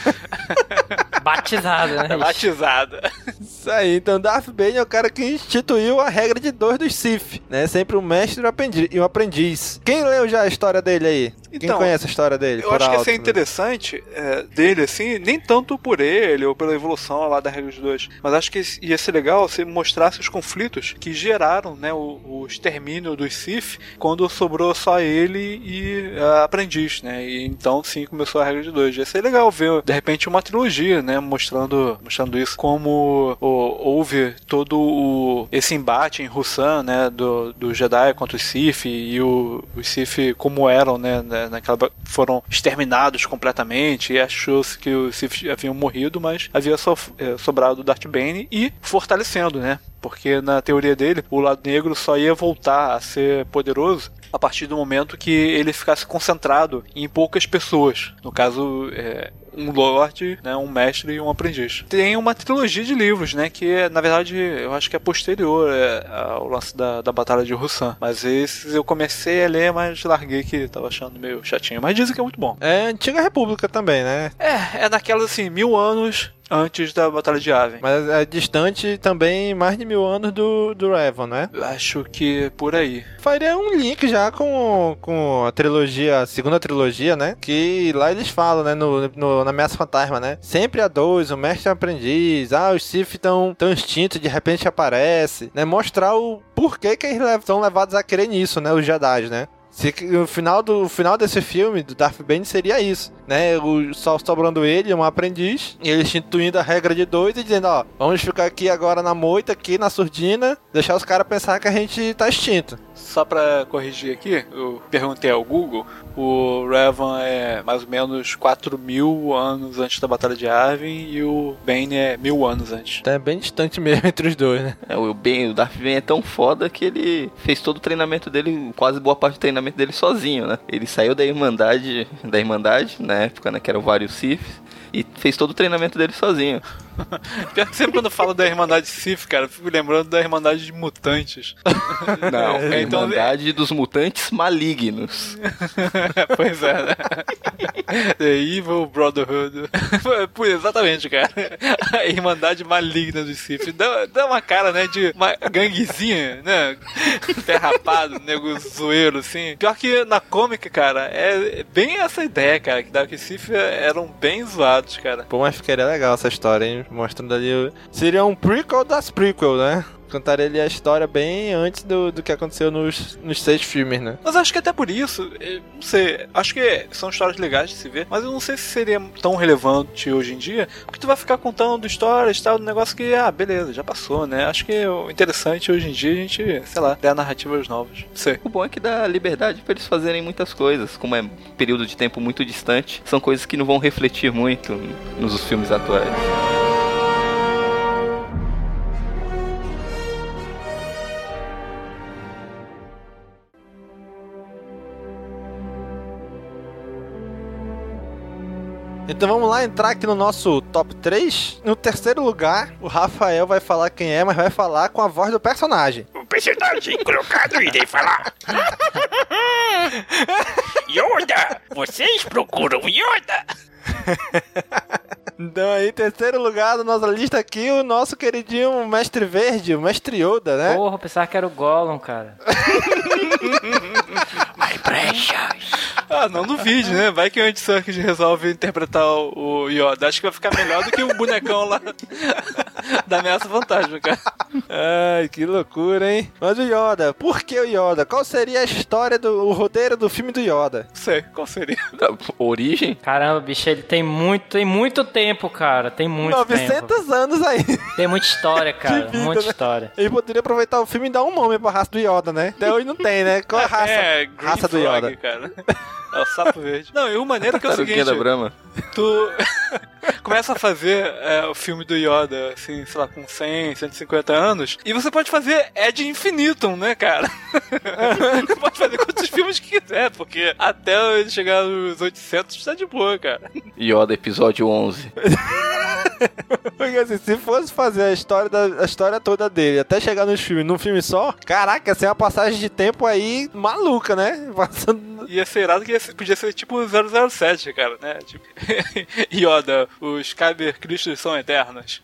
Batizada, né? Tá batizada. Isso aí, então Darth Bane é o cara que instituiu a regra de dois dos Sith, né? Sempre um mestre. E um aprendiz. Quem leu já a história dele aí? Quem Então, conhece a história dele? Eu acho que ia alto, ser né? interessante é, dele, assim, nem tanto por ele ou pela evolução lá da regra dos dois, mas acho que ia ser legal se mostrasse os conflitos que geraram né, o, o extermínio dos Sith quando sobrou só ele e a aprendiz, né? E então sim começou a regra de dois. Ia ser legal ver, de repente, uma trilogia, né? Mostrando, mostrando isso, como houve todo o, esse embate em Hussan, né? Do, do Jedi contra os Sith e o, os Sith como eram, né? Na- Naquela, foram exterminados completamente e achou-se que os Sith haviam morrido, mas havia só, eh, sobrado Darth Bane e fortalecendo, né? Porque na teoria dele, o lado negro só ia voltar a ser poderoso a partir do momento que ele ficasse concentrado em poucas pessoas. No caso, é, um lord, né, um mestre e um aprendiz. Tem uma trilogia de livros, né, que na verdade eu acho que é posterior é, ao lance da, da Batalha de Russan. Mas esses eu comecei a ler, mas larguei que tava achando meio chatinho. Mas dizem que é muito bom. É Antiga República também, né? É, é naquelas assim, mil anos antes da Batalha de Yavin. Mas é distante também mais de mil anos do, do Revan, né? Acho que por aí. Faria um link já com, com a trilogia, a segunda trilogia, né? Que lá eles falam, né? No, no, na Ameaça Fantasma, né? Sempre a dois, o mestre e o aprendiz. Ah, os Sith estão tão extintos, de repente aparece. Né? Mostrar o porquê que eles estão levados a crer nisso, né? Os Jedi, né? Se, o, final do, o final desse filme, do Darth Bane, seria isso, né? O, só sobrando ele, um aprendiz, e ele instituindo a regra de dois e dizendo, ó, vamos ficar aqui agora na moita, aqui na surdina, deixar os caras pensar que a gente tá extinto. Só pra corrigir aqui, eu perguntei ao Google, o Revan é mais ou menos 4 mil anos antes da Batalha de Yavin e o Bane é mil anos antes. Então é bem distante mesmo entre os dois, né? É, o, ben, o Darth Bane é tão foda que ele fez todo o treinamento dele, quase boa parte do treinamento dele sozinho, né? Ele saiu da Irmandade, da Irmandade, na época, né, que eram vários Sith, e fez todo o treinamento dele sozinho. Pior que sempre quando eu falo da Irmandade Sith, cara, eu fico lembrando da Irmandade de Mutantes. Não, é a então, Irmandade dos Mutantes Malignos. pois é, né? The Evil Brotherhood. Pô, exatamente, cara. A Irmandade Maligna do Sith. Dá, dá uma cara, né, de uma ganguezinha, né? Pé rapado, nego zoeiro, assim. Pior que na cômica, cara, é bem essa ideia, cara, que que Sith eram bem zoados, cara. Pô, mas ficaria legal essa história, hein? Mostrando ali. Seria um prequel das prequel, né? Contaria ali a história bem antes do, do que aconteceu nos, nos seis filmes, né? Mas acho que até por isso, eh, não sei, acho que são histórias legais de se ver, mas eu não sei se seria tão relevante hoje em dia, porque tu vai ficar contando histórias e tal, do negócio que, ah, beleza, já passou, né? Acho que o interessante hoje em dia é a gente, sei lá, criar narrativas novas. Não sei. O bom é que dá liberdade pra eles fazerem muitas coisas, como é um período de tempo muito distante, são coisas que não vão refletir muito nos filmes atuais. Então vamos lá entrar aqui no nosso top 3. No terceiro lugar, o Rafael vai falar quem é, mas vai falar com a voz do personagem. O personagem colocado irei falar. Yoda! Vocês procuram Yoda! Então aí, em terceiro lugar da nossa lista aqui, o nosso queridinho Mestre Verde, o Mestre Yoda, né? Porra, eu pensava que era o Gollum, cara. My precious! Ah, não duvide, né? Vai que o Andy Serkis resolve interpretar o Yoda. Acho que vai ficar melhor do que o bonecão lá da Ameaça Fantasma, cara. Ai, que loucura, hein? Mas o Yoda, por que o Yoda? Qual seria a história do o roteiro do filme do Yoda? Sei, qual seria? Origem? Caramba, bicho, ele tem muito, tem muito tempo, cara. Tem muito 900 tempo. anos aí. Tem muita história, cara. vida, muita né? história. Ele poderia aproveitar o filme e dar um nome pra raça do Yoda, né? Até hoje não tem, né? Qual é a raça, É, raça do Frog, Yoda? cara. É o sapo verde. Não, e o maneiro que é o seguinte... da Brahma. tu começa a fazer é, o filme do Yoda, assim, sei lá, com 100, 150 anos, e você pode fazer Ed Infinitum, né, cara? você pode fazer quantos filmes que quiser, porque até ele chegar nos 800 tá de boa, cara. Yoda, episódio 11. Porque assim, se fosse fazer a história, da, a história toda dele até chegar nos filmes, num filme só, caraca, ia uma passagem de tempo aí maluca, né? Passando... Ia ser irado que ia ser- podia ser tipo 007, cara, né? Tipo, Yoda, os Kyber Cristos são eternos.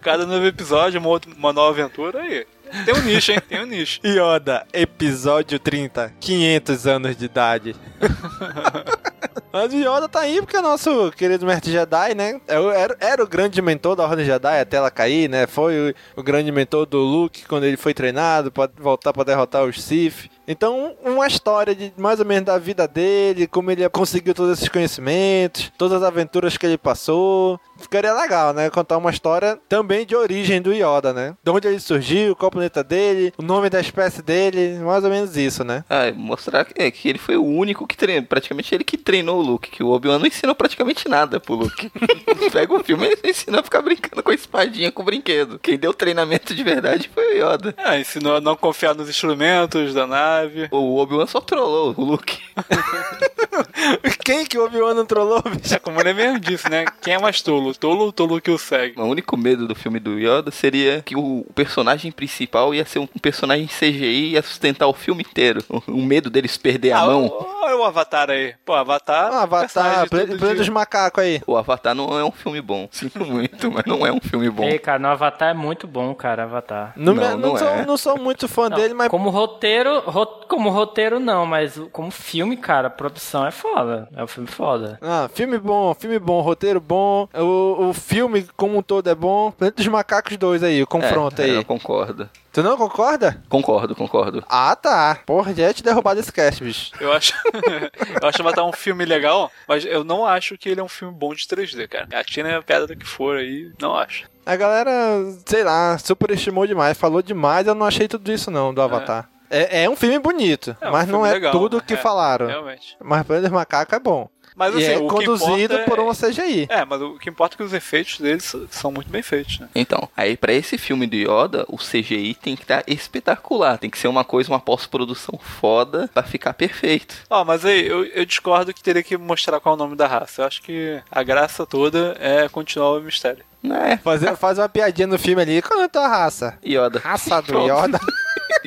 Cada novo episódio, uma, outra, uma nova aventura aí. Tem um nicho, hein? Tem um nicho. Yoda, episódio 30, 500 anos de idade. Mas o Yoda tá aí porque é nosso querido mestre Jedi, né? É Era, era o grande mentor da Ordem Jedi até ela cair, né? Foi o, o grande mentor do Luke quando ele foi treinado pra voltar pra derrotar os Sith. Então, uma história de mais ou menos da vida dele, como ele conseguiu todos esses conhecimentos, todas as aventuras que ele passou. Ficaria legal, né? Contar uma história também de origem do Yoda, né? De onde ele surgiu, qual o planeta dele, o nome da espécie dele, mais ou menos isso, né? Ah, mostrar que, é, que ele foi o único que treinou, praticamente ele que treinou o Luke, que o Obi-Wan não ensinou praticamente nada pro Luke. Pega o filme e ele ensinou a ficar brincando com a espadinha, com o brinquedo. Quem deu treinamento de verdade foi o Yoda. Ah, ensinou a não confiar nos instrumentos da O Obi-Wan só trollou o Luke. Quem que o Obi-Wan não trollou, bicho? É como ele mesmo disse, né? Quem é mais tolo? Tolo ou tolo que o segue? O único medo do filme do Yoda seria que o personagem principal ia ser um personagem CGI e ia sustentar o filme inteiro. O, o medo deles perder a Ah, mão. Olha o Avatar aí. Pô, Avatar. Ah, personagem Avatar, de Planeta dia. dos Macacos aí. O Avatar não é um filme bom. Sinto muito, mas não é um filme bom. Ei, cara, no Avatar é muito bom, cara, Avatar. Não, Não, não não sou, é. não sou muito fã dele, mas Como roteiro, ro- como roteiro não, mas como filme, cara, a é foda. É um filme foda. Ah, filme bom, filme bom, roteiro bom, o, o filme como um todo é bom. Planeta dos Macacos 2 aí, o confronto É, aí. Eu concordo. Tu não concorda? Concordo, concordo. Ah, tá. Porra, já ia te derrubar desse cast, bicho. Eu acho. eu acho Avatar um filme legal, mas eu não acho que ele é um filme bom de 3D, cara. A Tina é a pedra que for aí, não acho. A galera, sei lá, superestimou demais, falou demais, eu não achei tudo isso não, do Avatar. É, é um filme bonito, É um mas não filme é legal, tudo que é, falaram. Realmente. Mas Planeta dos Macacos é bom. Mas e assim, é o que conduzido por é- uma CGI. É, mas o que importa é que os efeitos deles são muito bem feitos, né? Então, aí pra esse filme do Yoda, o CGI tem que estar espetacular. Tem que ser uma coisa, uma pós-produção foda pra ficar perfeito. Ó, mas aí, eu, eu discordo que teria que mostrar qual é o nome da raça. Eu acho que a graça toda é continuar o mistério. Não é? Fazer, faz uma piadinha no filme ali. Qual é a tua raça? Yoda. Raça do. Yoda.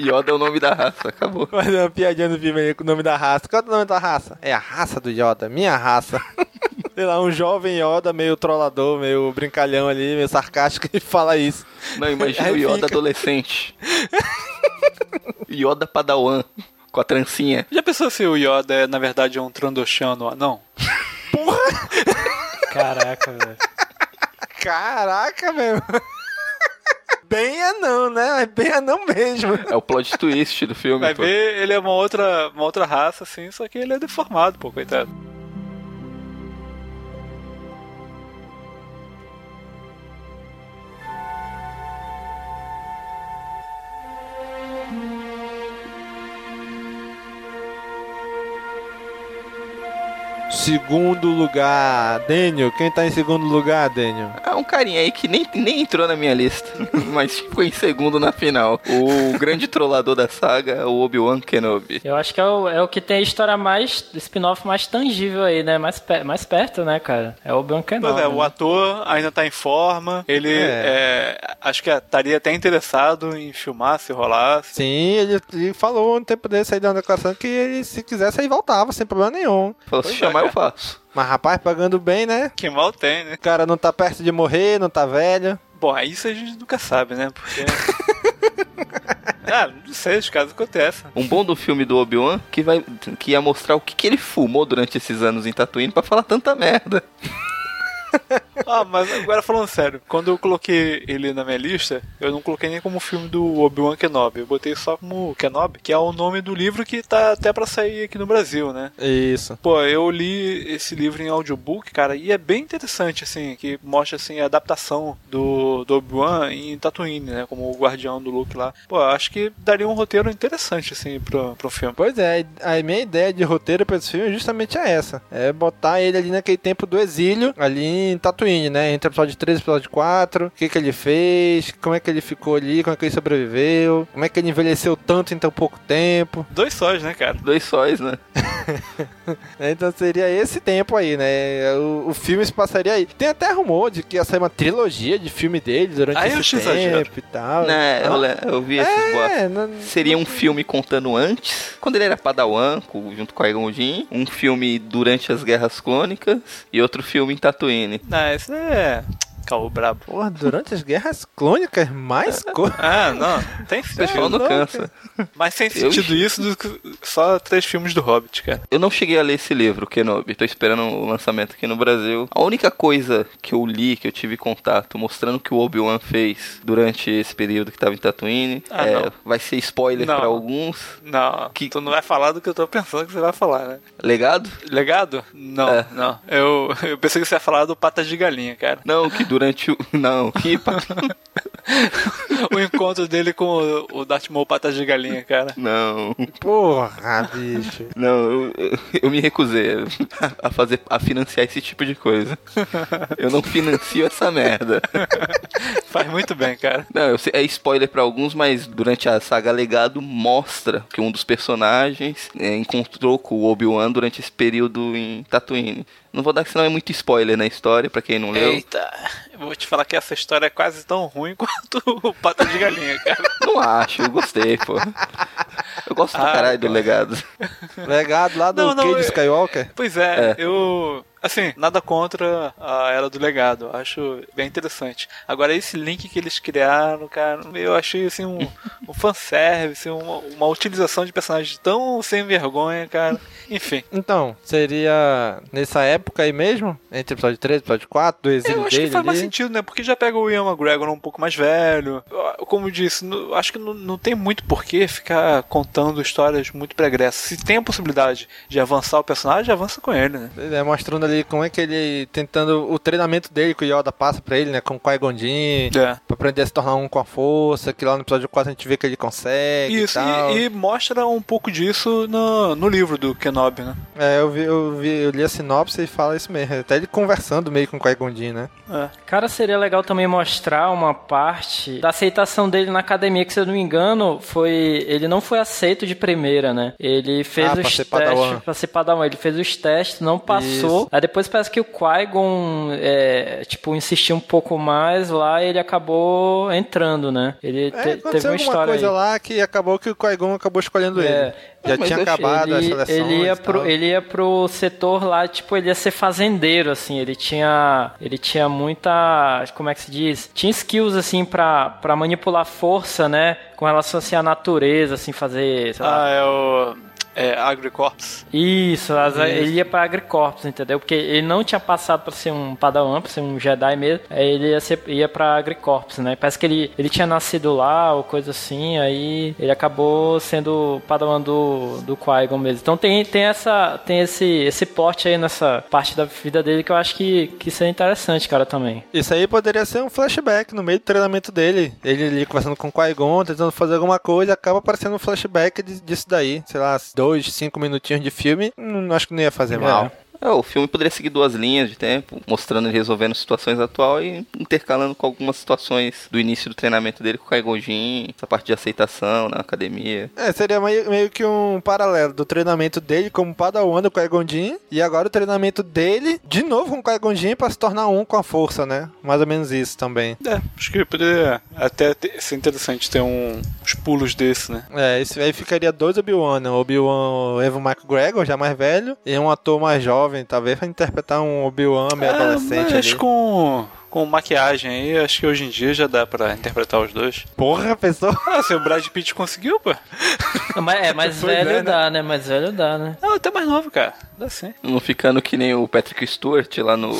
Yoda é o nome da raça, acabou. Fazer uma piadinha no filme aí com o nome da raça. Qual é o nome da raça? É a raça do Yoda, minha raça. Sei lá, um jovem Yoda meio trollador, meio brincalhão ali, meio sarcástico e fala isso. Não, imagina Aí o Yoda fica. adolescente. Yoda Padawan, com a trancinha. Já pensou se o Yoda é, na verdade, um Trandoshano anão? Caraca, velho. Caraca, meu. Bem anão, né? É bem anão mesmo. É o plot twist do filme. Vai pô. ver, ele é uma outra, uma outra raça, assim, só que ele é deformado, pô, coitado. Segundo lugar, Daniel. Quem tá em segundo lugar, Daniel? É um carinha aí que nem, nem entrou na minha lista, mas ficou em segundo na final. O grande trollador da saga, o Obi-Wan Kenobi. Eu acho que é o, é o que tem a história mais, spin-off mais tangível aí, né? Mais, pe- mais perto, né, cara? É o Obi-Wan Kenobi. Pois é, o né? ator ainda tá em forma, ele É. é, acho que estaria até interessado em filmar se rolasse. Sim, ele, ele falou um tempo desse aí, uma declaração que ele, se quisesse, aí voltava, sem problema nenhum. Falou, se chamar eu faço. Mas, rapaz, pagando bem, né? Que mal tem, né? O cara não tá perto de morrer, não tá velho. Bom, isso a gente nunca sabe, né? Porque. ah, não sei, os casos acontecem. Um bom do filme do Obi-Wan que, vai, que ia mostrar o que, que ele fumou durante esses anos em Tatooine pra falar tanta merda. Ah, mas agora falando sério, quando eu coloquei ele na minha lista, eu não coloquei nem como filme do Obi-Wan Kenobi, eu botei só como Kenobi, que é o nome do livro que tá até pra sair aqui no Brasil, né? Isso. Pô, eu li esse livro em audiobook, cara, e é bem interessante, assim, que mostra, assim, a adaptação do, do Obi-Wan em Tatooine, né? Como o guardião do Luke lá. Pô, acho que daria um roteiro interessante, assim, pro, pro filme. Pois é, a minha ideia de roteiro pra esse filme justamente é essa. É botar ele ali naquele tempo do exílio, ali em Tatooine, né? Entre o episódio 3 e o episódio 4. O que que ele fez, como é que ele ficou ali, como é que ele sobreviveu, como é que ele envelheceu tanto em tão pouco tempo. Dois sóis, né, cara? Dois sóis, né? Então seria esse tempo aí, né? O, o filme se passaria aí. Tem até rumor de que ia sair uma trilogia de filme dele durante Aí eu esse exagero. tempo e tal. Né, eu, eu vi esses É, boatos. não- Seria um filme contando antes, quando ele era Padawan, junto com a Egon Jin, um filme durante as Guerras Clônicas e outro filme em Tatooine. Não, esse é. Caô brabo. Porra, durante as guerras clônicas, mais coisa. Ah, não, tem O pessoal não cansa. Mas sem Eu- sentido isso do que só três filmes do Hobbit, cara. Eu não cheguei a ler esse livro, Kenobi. Tô esperando o lançamento aqui no Brasil. A única coisa que eu li, que eu tive contato, mostrando o que o Obi-Wan fez durante esse período que tava em Tatooine, Ah, é, vai ser spoiler Não. pra alguns. Não, tu não vai falar do que eu tô pensando que você vai falar, né? Legado? Legado? Não, É. não. Eu, eu pensei que você ia falar do Patas de Galinha, cara. Não, que durante o. Não, o encontro dele com o, o Darth Maul Patas de Galinha, cara. Não. Porra, bicho. Não, eu, eu, eu me recusei a fazer, a financiar esse tipo de coisa. Eu não financio essa merda. Faz muito bem, cara. Não, eu sei- é spoiler pra alguns, mas durante a saga Legado mostra que um dos personagens é, encontrou com o Obi-Wan durante esse período em Tatooine. Não vou dar que senão é muito spoiler na história, pra quem não leu. Eita, eu vou te falar que essa história é quase tão ruim quanto o Patas de Galinha, cara. Não acho, eu gostei, pô. Eu gosto pra Ah, caralho do legado. Legado lá do Não, não, Cade eu- Skywalker. Pois é, É. eu. Assim, nada contra a Era do Legado. Acho bem interessante. Agora, esse link que eles criaram, cara, eu achei assim um, um fanservice, uma, uma utilização de personagens tão sem vergonha, cara. Enfim. Então, seria nessa época aí mesmo? Entre o episódio 3 e episódio 4, do exílio Eu acho dele que faz mais ali? sentido, né? Porque já pega o Ian McGregor um pouco mais velho. Como eu disse, não- acho que não, não tem muito porquê ficar contando histórias muito pregressas. Se tem a possibilidade de avançar o personagem, avança com ele, né? É, mostrando ali como é que ele tentando o treinamento dele que o Yoda passa pra ele, né, com o Qui-Gon Jinn, É. pra aprender a se tornar um com a força, que lá no episódio 4 a gente vê que ele consegue Isso, e tal. e, e mostra um pouco disso no, no livro do Kenobi, né? É, eu vi, eu vi, eu li a sinopse e fala isso mesmo, até ele conversando meio com o Qui-Gon Jinn, né? Cara, seria legal também mostrar uma parte da aceitação dele na academia, que se eu não me engano, foi. Ele não foi aceito de primeira, né? Ele fez Ah, os testes ser padawan. Ele fez os testes, não passou. Isso. Aí depois parece que o Qui-Gon, é, tipo, insistiu um pouco mais lá e ele acabou entrando, né? Ele É, te- teve uma história coisa aí. lá que acabou que o Qui-Gon acabou escolhendo É. ele. Já Mas tinha acabado ele, a seleção. ele ia pro ele ia pro setor lá tipo ele ia ser fazendeiro assim ele tinha ele tinha muita como é que se diz tinha skills assim pra para manipular força né com relação assim à natureza assim fazer sei lá, Ah, é o. É Agricorps. isso, as- Isso. ele ia pra Agricorps, entendeu? Porque ele não tinha passado pra ser um Padawan, pra ser um Jedi mesmo. Aí ele ia, ser, ia pra Agricorps, né? Parece que ele, ele tinha nascido lá ou coisa assim, aí ele acabou sendo Padawan do, do Qui-Gon mesmo. Então tem, tem, essa, tem esse, esse plot aí nessa parte da vida dele que eu acho que, que seria interessante, cara, também. Isso aí poderia ser um flashback no meio do treinamento dele. Ele ali conversando com o Qui-Gon, tentando fazer alguma coisa, acaba aparecendo um flashback de- disso daí. Sei lá, dois, cinco minutinhos de filme, não, acho que não ia fazer mal. É, o filme poderia seguir duas linhas de tempo, mostrando ele resolvendo situações atuais e intercalando com algumas situações do início do treinamento dele com o Qui-Gon Jinn, essa parte de aceitação na academia. É, seria meio, meio que um paralelo do treinamento dele como Padawan do Qui-Gon Jinn e agora o treinamento dele de novo com o Qui-Gon Jinn pra se tornar um com a força, né? Mais ou menos isso também. É, acho que poderia até ter- ser interessante ter um, uns pulos desse, né? É, isso aí ficaria dois Obi-Wan, né? Obi-Wan Evan McGregor, já mais velho, e um ator mais jovem, talvez, pra interpretar um Obi-Wan meio adolescente É, mas ali. com, com maquiagem aí, acho que hoje em dia já dá pra interpretar os dois. Porra, pessoal. Ah, se o Brad Pitt conseguiu, pô. Mas, é, mais velho é, né? dá, né? Mais velho dá, né? Não, até mais novo, cara. Dá sim. Não ficando que nem o Patrick Stewart lá no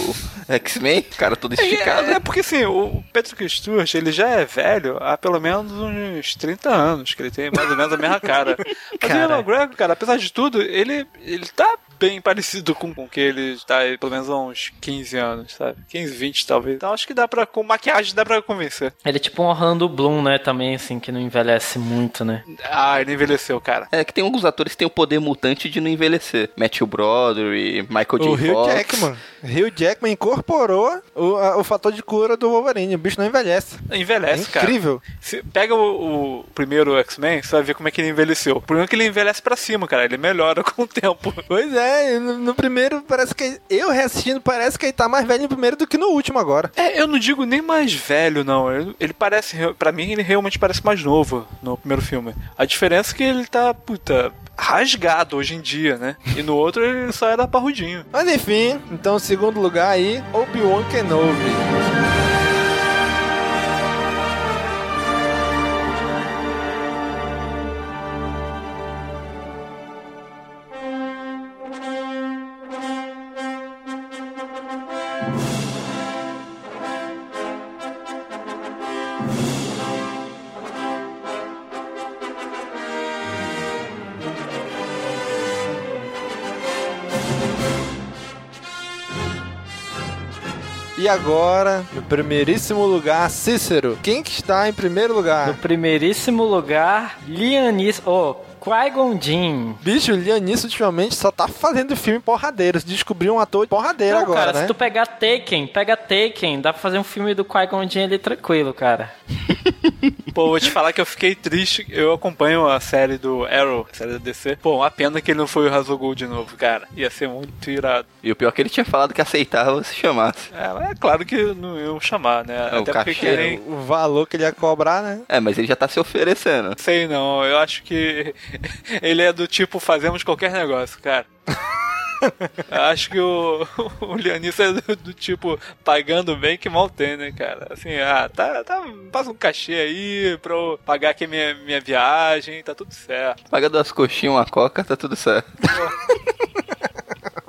X-Men, cara todo esticado. É, é porque assim, o Patrick Stewart, ele já é velho há pelo menos uns 30 anos, que ele tem mais ou menos a mesma cara. Mas o Ian McGregor, cara, apesar de tudo, ele, ele tá bem parecido com o que ele tá aí, pelo menos há uns 15 anos, sabe? 15, 20 talvez. Então acho que dá pra, com maquiagem, dá pra convencer. Ele é tipo um Orlando Bloom, né? Também, assim, que não envelhece muito, né? Ah, ele envelheceu, cara. É que tem alguns atores que têm o poder mutante de não envelhecer. Matthew Broderick, Michael J. O Hugh Fox. Jackman. Hugh Jackman incorporou o, a- o fator de cura do Wolverine. O bicho não envelhece. Envelhece, É cara. incrível. Se pega o, o primeiro X-Men, você vai ver como é que ele envelheceu. O problema é que ele envelhece pra cima, cara. Ele melhora com o tempo. Pois é, no, no primeiro parece que. Eu reassistindo, parece que ele tá mais velho no primeiro do que no último agora. É, eu não digo nem mais velho, não. Ele, ele parece. Pra mim, ele realmente parece mais novo no primeiro filme. A diferença é que ele tá, puta, rasgado hoje em dia, né? E no outro ele só era parrudinho. Mas enfim, então, segundo lugar aí, Obi-Wan Kenobi. Agora, no primeiríssimo lugar, Cícero. Quem que está em primeiro lugar? No primeiríssimo lugar, Lianis. Oh, Qui-Gon Jinn. Bicho, o Lianis ultimamente só tá fazendo filme porradeiros. Descobriu um ator porradeiro Não, agora, cara, né? se tu pegar Taken, pega Taken, dá pra fazer um filme do Qui-Gon Jinn ali tranquilo, cara. Pô, vou te falar que eu fiquei triste. Eu acompanho a série do Arrow, a série da DC. Pô, uma pena que ele não foi o Hazogul de novo, cara. Ia ser muito irado. E o pior é que ele tinha falado que aceitava se chamasse. É, mas é claro que não iam chamar, né? É, o Até porque cachê, querem. O valor que ele ia cobrar, né? É, mas ele já tá se oferecendo. Sei não, eu acho que ele é do tipo fazemos qualquer negócio, cara. Acho que o, o é do, do tipo pagando bem que mal tem, né, cara? Assim, ah, tá, tá, passa um cachê aí pra eu pagar aqui minha, minha viagem, tá tudo certo. Paga duas coxinhas, uma coca, tá tudo certo.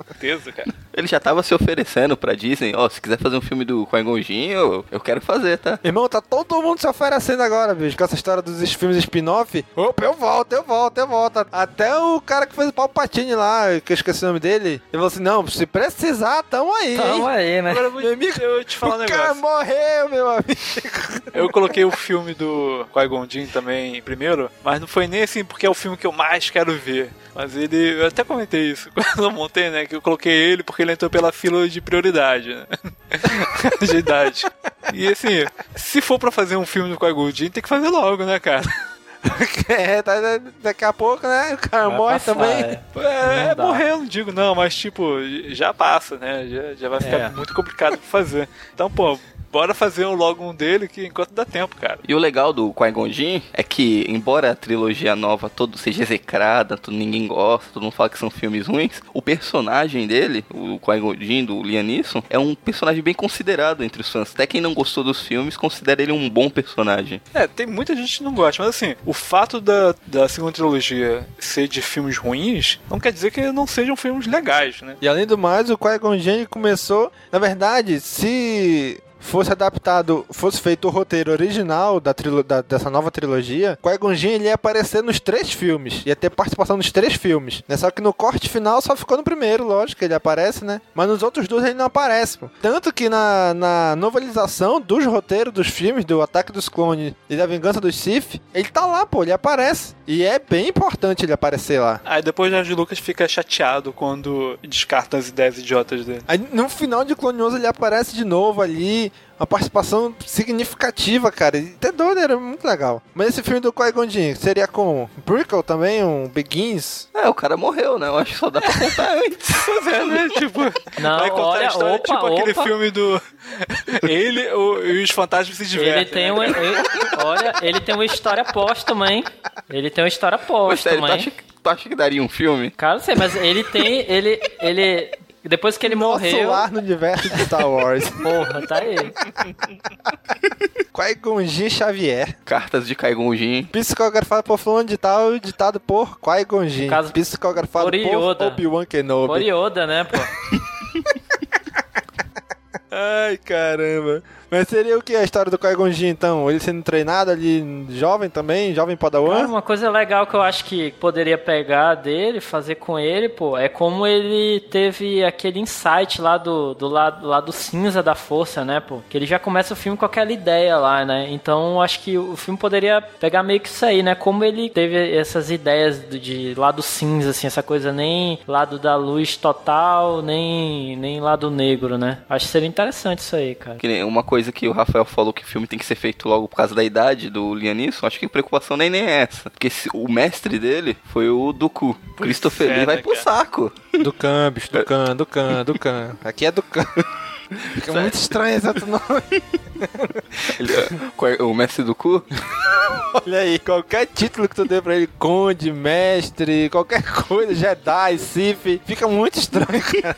Certeza, cara. Ele já tava se oferecendo pra Disney, ó, se quiser fazer um filme do Jinn, eu, eu quero fazer, tá? Irmão, tá todo mundo se oferecendo agora, bicho, com essa história dos filmes spin-off. Opa, eu volto, eu volto, eu volto. Até o cara que fez o Palpatine lá, que eu esqueci o nome dele, ele falou assim: não, se precisar, tamo aí. Tamo hein? aí, né? Agora eu vou Meu amigo, eu te falar um o cara negócio. morreu, meu amigo. Eu coloquei o filme do Jinn também primeiro, mas não foi nem assim porque é o filme que eu mais quero ver. Mas ele, eu até comentei isso quando eu montei, né? Que eu coloquei ele porque ele entrou pela fila de prioridade, né? de idade. E assim, se for pra fazer um filme do Qui-Gon Jinn, tem que fazer logo, né, cara? é, tá, daqui a pouco, né? O cara vai morre passar, também. É, é morrer, eu não digo não, mas tipo, já passa, né? Já, já vai ficar é. muito complicado pra fazer. Então, pô, bora fazer um logo um dele que enquanto dá tempo, cara. E o legal do Qui-Gon Jinn é que, embora a trilogia nova todo seja execrada, todo, ninguém gosta, todo mundo fala que são filmes ruins, o personagem dele, o Qui-Gon Jinn, do Liam Neeson, é um personagem bem considerado entre os fãs. Até quem não gostou dos filmes considera ele um bom personagem. É, tem muita gente que não gosta, mas assim, o fato da, da segunda trilogia ser de filmes ruins, não quer dizer que não sejam filmes legais, né? E além do mais, o Qui-Gon Jinn começou, na verdade, se fosse adaptado, fosse feito o roteiro original da, da dessa nova trilogia, Qui-Gon Jinn ele ia aparecer nos três filmes, ia ter participação nos três filmes, né? Só que no corte final só ficou no primeiro, lógico, ele aparece, né? Mas nos outros dois ele não aparece, pô. Tanto que na, na novelização dos roteiros dos filmes, do Ataque dos Clones e da Vingança dos Sith, ele tá lá, pô, ele aparece. E é bem importante ele aparecer lá. Aí depois o George Lucas fica chateado quando descarta as ideias idiotas dele. Aí no final de Clone Wars ele aparece de novo ali, uma participação significativa, cara. E até doido, era muito legal. Mas esse filme do Qui-Gon seria com Prequel também, um Begins? É, o cara morreu, né? Eu acho que só dá pra contar antes. é, né? Tipo, Não, vai contar olha, a história, opa, tipo opa. aquele filme do... ele o, e os fantasmas se divertem. Ele tem né? uma, ele, olha, ele tem uma história póstuma, hein? Ele tem uma história póstuma, tu acha, hein? tu acha que daria um filme? Cara, não sei, mas ele tem, ele, ele, depois que ele morreu... Nosso lar no universo de Star Wars. Porra, tá aí. Qui-Gon Xavier. Cartas de Qui-Gon Jinn. Psicografado por fulano de tal, ditado por Qui-Gon Jinn. Caso- Psicografado por por Obi-Wan Kenobi. Por Yoda, né, pô? Ai, caramba. Mas seria o que a história do Jinn, então? Ele sendo treinado ali, jovem também, jovem padawan? Cara, uma coisa legal que eu acho que poderia pegar dele, fazer com ele, pô, é como ele teve aquele insight lá do, do lado, lado cinza da força, né, pô? Que ele já começa o filme com aquela ideia lá, né? Então acho que o filme poderia pegar meio que isso aí, né? Como ele teve essas ideias de lado cinza, assim, essa coisa nem lado da luz total, nem, nem lado negro, né? Acho que seria interessante isso aí, cara. Que nem uma coisa que o Rafael falou que o filme tem que ser feito logo por causa da idade do Liam Neeson, acho que a preocupação nem, nem é essa. Porque se- o mestre dele foi o Duku. Christopher é, Lee vai né, pro cara? saco. Ducan, bicho, Ducan, Ducan, Ducan. Aqui é Ducan. Fica muito estranho esse outro nome. Ele- é- o mestre Duku? Olha aí, qualquer título que tu dê pra ele, Conde, Mestre, qualquer coisa, Jedi, Sith, fica muito estranho, cara.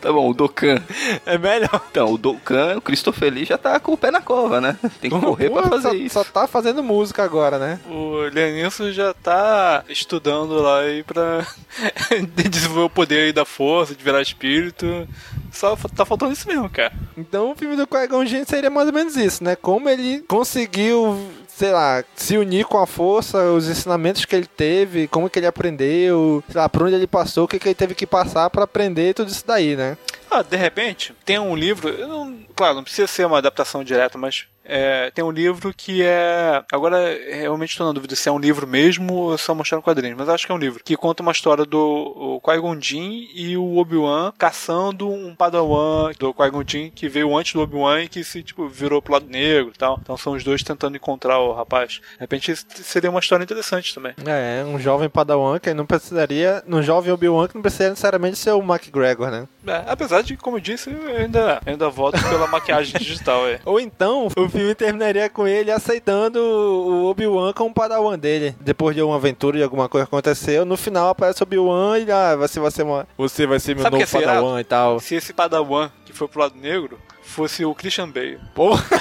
Tá bom, o Dokkan. É melhor. Então, o Dokkan, o Christopher Lee já tá com o pé na cova, né? Tem que correr pra Pô, fazer só, isso. Só tá fazendo música agora, né? O Leonisson já tá estudando lá aí pra desenvolver o poder aí da força, de virar espírito. Só tá faltando isso mesmo, cara. Então o filme do Qui-Gon Jinn seria mais ou menos isso, né? Como ele conseguiu, sei lá, se unir com a força, os ensinamentos que ele teve, como que ele aprendeu, sei lá, por onde ele passou, o que, que ele teve que passar pra aprender tudo isso daí, né? Ah, de repente, tem um livro, eu não- claro, não precisa ser uma adaptação direta, mas é, tem um livro que é. Agora, realmente estou na dúvida se é um livro mesmo ou só mostrando quadrinhos, mas acho que é um livro. Que conta uma história do Qui-Gon Jinn e o Obi-Wan caçando um padawan do Qui-Gon Jinn que veio antes do Obi-Wan e que se, tipo, virou pro lado negro e tal. Então são os dois tentando encontrar o rapaz. De repente seria uma história interessante também. É, um jovem Padawan que não precisaria, um jovem Obi-Wan que não precisaria necessariamente ser o McGregor, né? É, apesar de, como eu disse, eu ainda, ainda voto pela maquiagem digital. É. Ou então, o filme terminaria com ele aceitando o Obi-Wan como padawan dele. Depois de uma aventura, de alguma coisa aconteceu, no final aparece o Obi-Wan e ah, você vai ser uma, você vai ser meu Sabe novo irado? padawan e tal. Se esse Padawan que foi pro lado negro fosse o Christian Bale. Porra!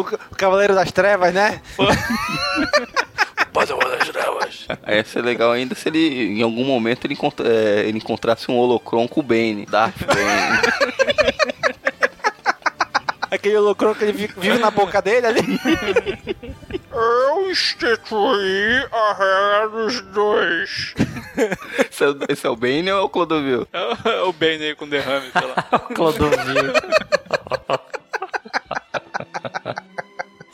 O, Cavaleiro das Trevas, né? Padawan das Trevas. Aí ia ser legal ainda se ele, em algum momento, ele, encontra- é, ele encontrasse um holocron com o Bane, Darth Bane. Aquele holocron que ele vi- vive na boca dele ali. Eu instituí a regra dos dois. esse, é, o- esse é o Bane ou é o Clodovil? É o Bane aí com derrame, sei lá. Clodovil.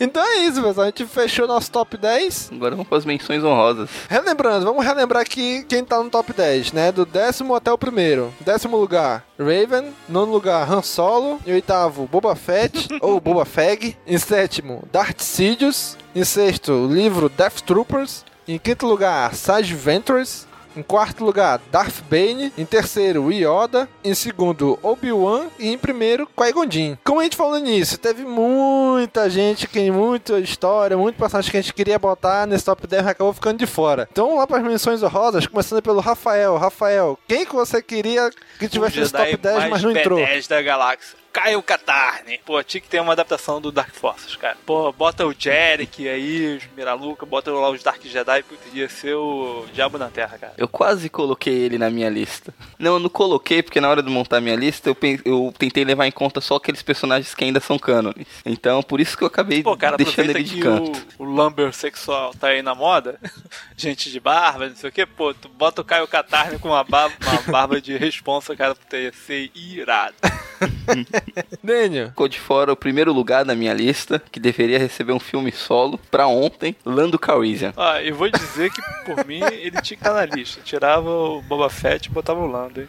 Então é isso, pessoal. A gente fechou nosso top 10. Agora vamos para as menções honrosas. Relembrando, vamos relembrar aqui quem tá no top 10, né? Do décimo até o primeiro. Décimo lugar, Raven. Nono lugar, Han Solo. Em oitavo, Boba Fett, ou Boba Feg. Em sétimo, Darth Sidious. Em sexto, o livro Death Troopers. Em quinto lugar, Sage Ventures. Em quarto lugar, Darth Bane. Em terceiro, Yoda. Em segundo, Obi-Wan. E em primeiro, Qui-Gon Jinn. Como a gente falou nisso, teve muita gente, que muita história, muito personagem que a gente queria botar nesse top 10 mas acabou ficando de fora. Então vamos lá para as menções honrosas, começando pelo Rafael. Rafael, quem que você queria que tivesse nesse top 10, mas não entrou? B10 da galáxia. Caio Katarne. Pô, tinha que ter uma adaptação do Dark Forces, cara. Pô, bota o Jerick aí, os Miraluca, bota lá os Dark Jedi, podia ser o Diabo na Terra, cara. Eu quase coloquei ele na minha lista. Não, eu não coloquei porque na hora de montar minha lista eu, eu tentei levar em conta só aqueles personagens que ainda são cânones. Então por isso que eu acabei Pô, cara, deixando ele de canto. o, o lumber sexual tá aí na moda, gente de barba, não sei o que, pô, tu bota o Caio Catarne com uma barba, uma barba de responsa, cara, ia ser irado. Daniel. Ficou de fora o primeiro lugar da minha lista, que deveria receber um filme solo, pra ontem, Lando Calrissian. Ó, eu vou dizer que, por mim, ele tinha que estar na lista. Tirava o Boba Fett e botava o Lando, hein?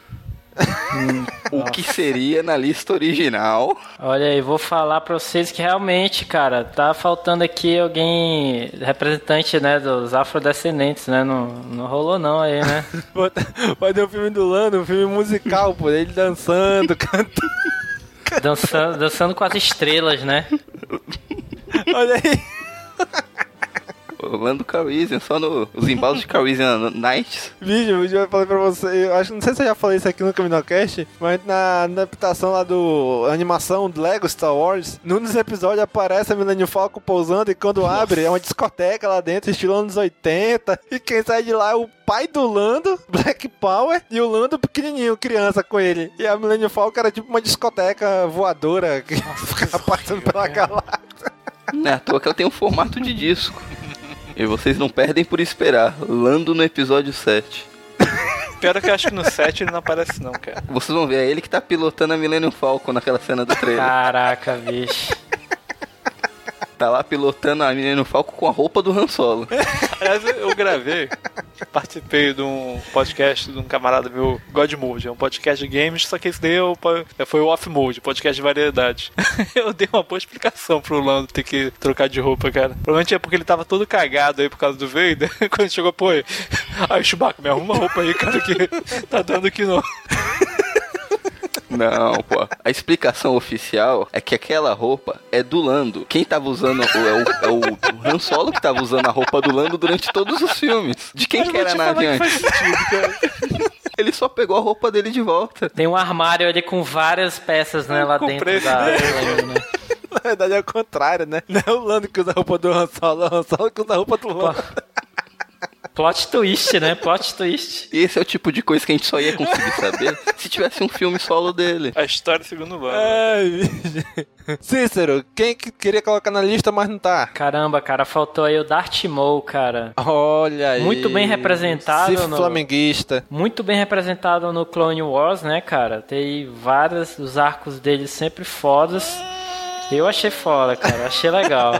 O que seria na lista original? Olha aí, vou falar pra vocês que realmente, cara, tá faltando aqui alguém representante, né, dos afrodescendentes, né? Não, não rolou não aí, né? Vai ter o filme do Lando, um filme musical, pô, ele dançando, cantando. Dançando, dançando com as estrelas, né? Olha aí. O Lando Calrissian, só no, os embalos de Calrissian Nights. Vídeo, vídeo eu falei pra você, eu acho, não sei se eu já falei isso aqui no Caminocast, mas na, na adaptação lá do animação do Lego Star Wars, num dos episódios aparece a Millennium Falcon pousando e quando abre é uma discoteca lá dentro, estilo anos 80, e quem sai de lá é o pai do Lando, Black Power, e o Lando pequenininho, criança com ele. E a Millennium Falcon era tipo uma discoteca voadora que ficava passando pela galáxia. Não é à toa que ela tem um formato de disco. E vocês não perdem por esperar. Lando no episódio 7. Pior é que eu acho que no 7 ele não aparece não, cara. Vocês vão ver, é ele que tá pilotando a Millennium Falcon naquela cena do trailer. Caraca, bicho. Tá lá pilotando a Millennium Falcon com a roupa do Han Solo. Aliás, eu gravei, participei de um podcast de um camarada meu, God Mode, é um podcast de games, só que esse daí é o po- foi o Off Mode, podcast de variedade. Eu dei uma boa explicação pro Lando ter que trocar de roupa, cara. Provavelmente é porque ele tava todo cagado aí por causa do Vader. Quando chegou, pô, aí, Chewbacca, me arruma uma roupa aí, cara, que tá dando que não. Não, pô. A explicação oficial é que aquela roupa é do Lando. Quem tava usando. o- É o, é o, Han Solo que tava usando a roupa do Lando durante todos os filmes. De quem que era a nave antes? Ele só pegou a roupa dele de volta. Tem um armário ali com várias peças, né, lá dentro da... esse daí. né? Na verdade é o contrário, né? Não é o Lando que usa a roupa do Han Solo, é o Han Solo que usa a roupa do Lando. Plot twist, né? Plot twist. E esse é o tipo de coisa que a gente só ia conseguir saber se tivesse um filme solo dele. A história segundo o. Ai. Cícero, quem que queria colocar na lista, mas não tá? Caramba, cara, faltou aí o Darth Maul, cara. Olha aí. Muito bem representado Sif no- flamenguista. Muito bem representado no Clone Wars, né, cara? Tem vários, os arcos dele sempre fodas. Eu achei foda, cara. Achei legal.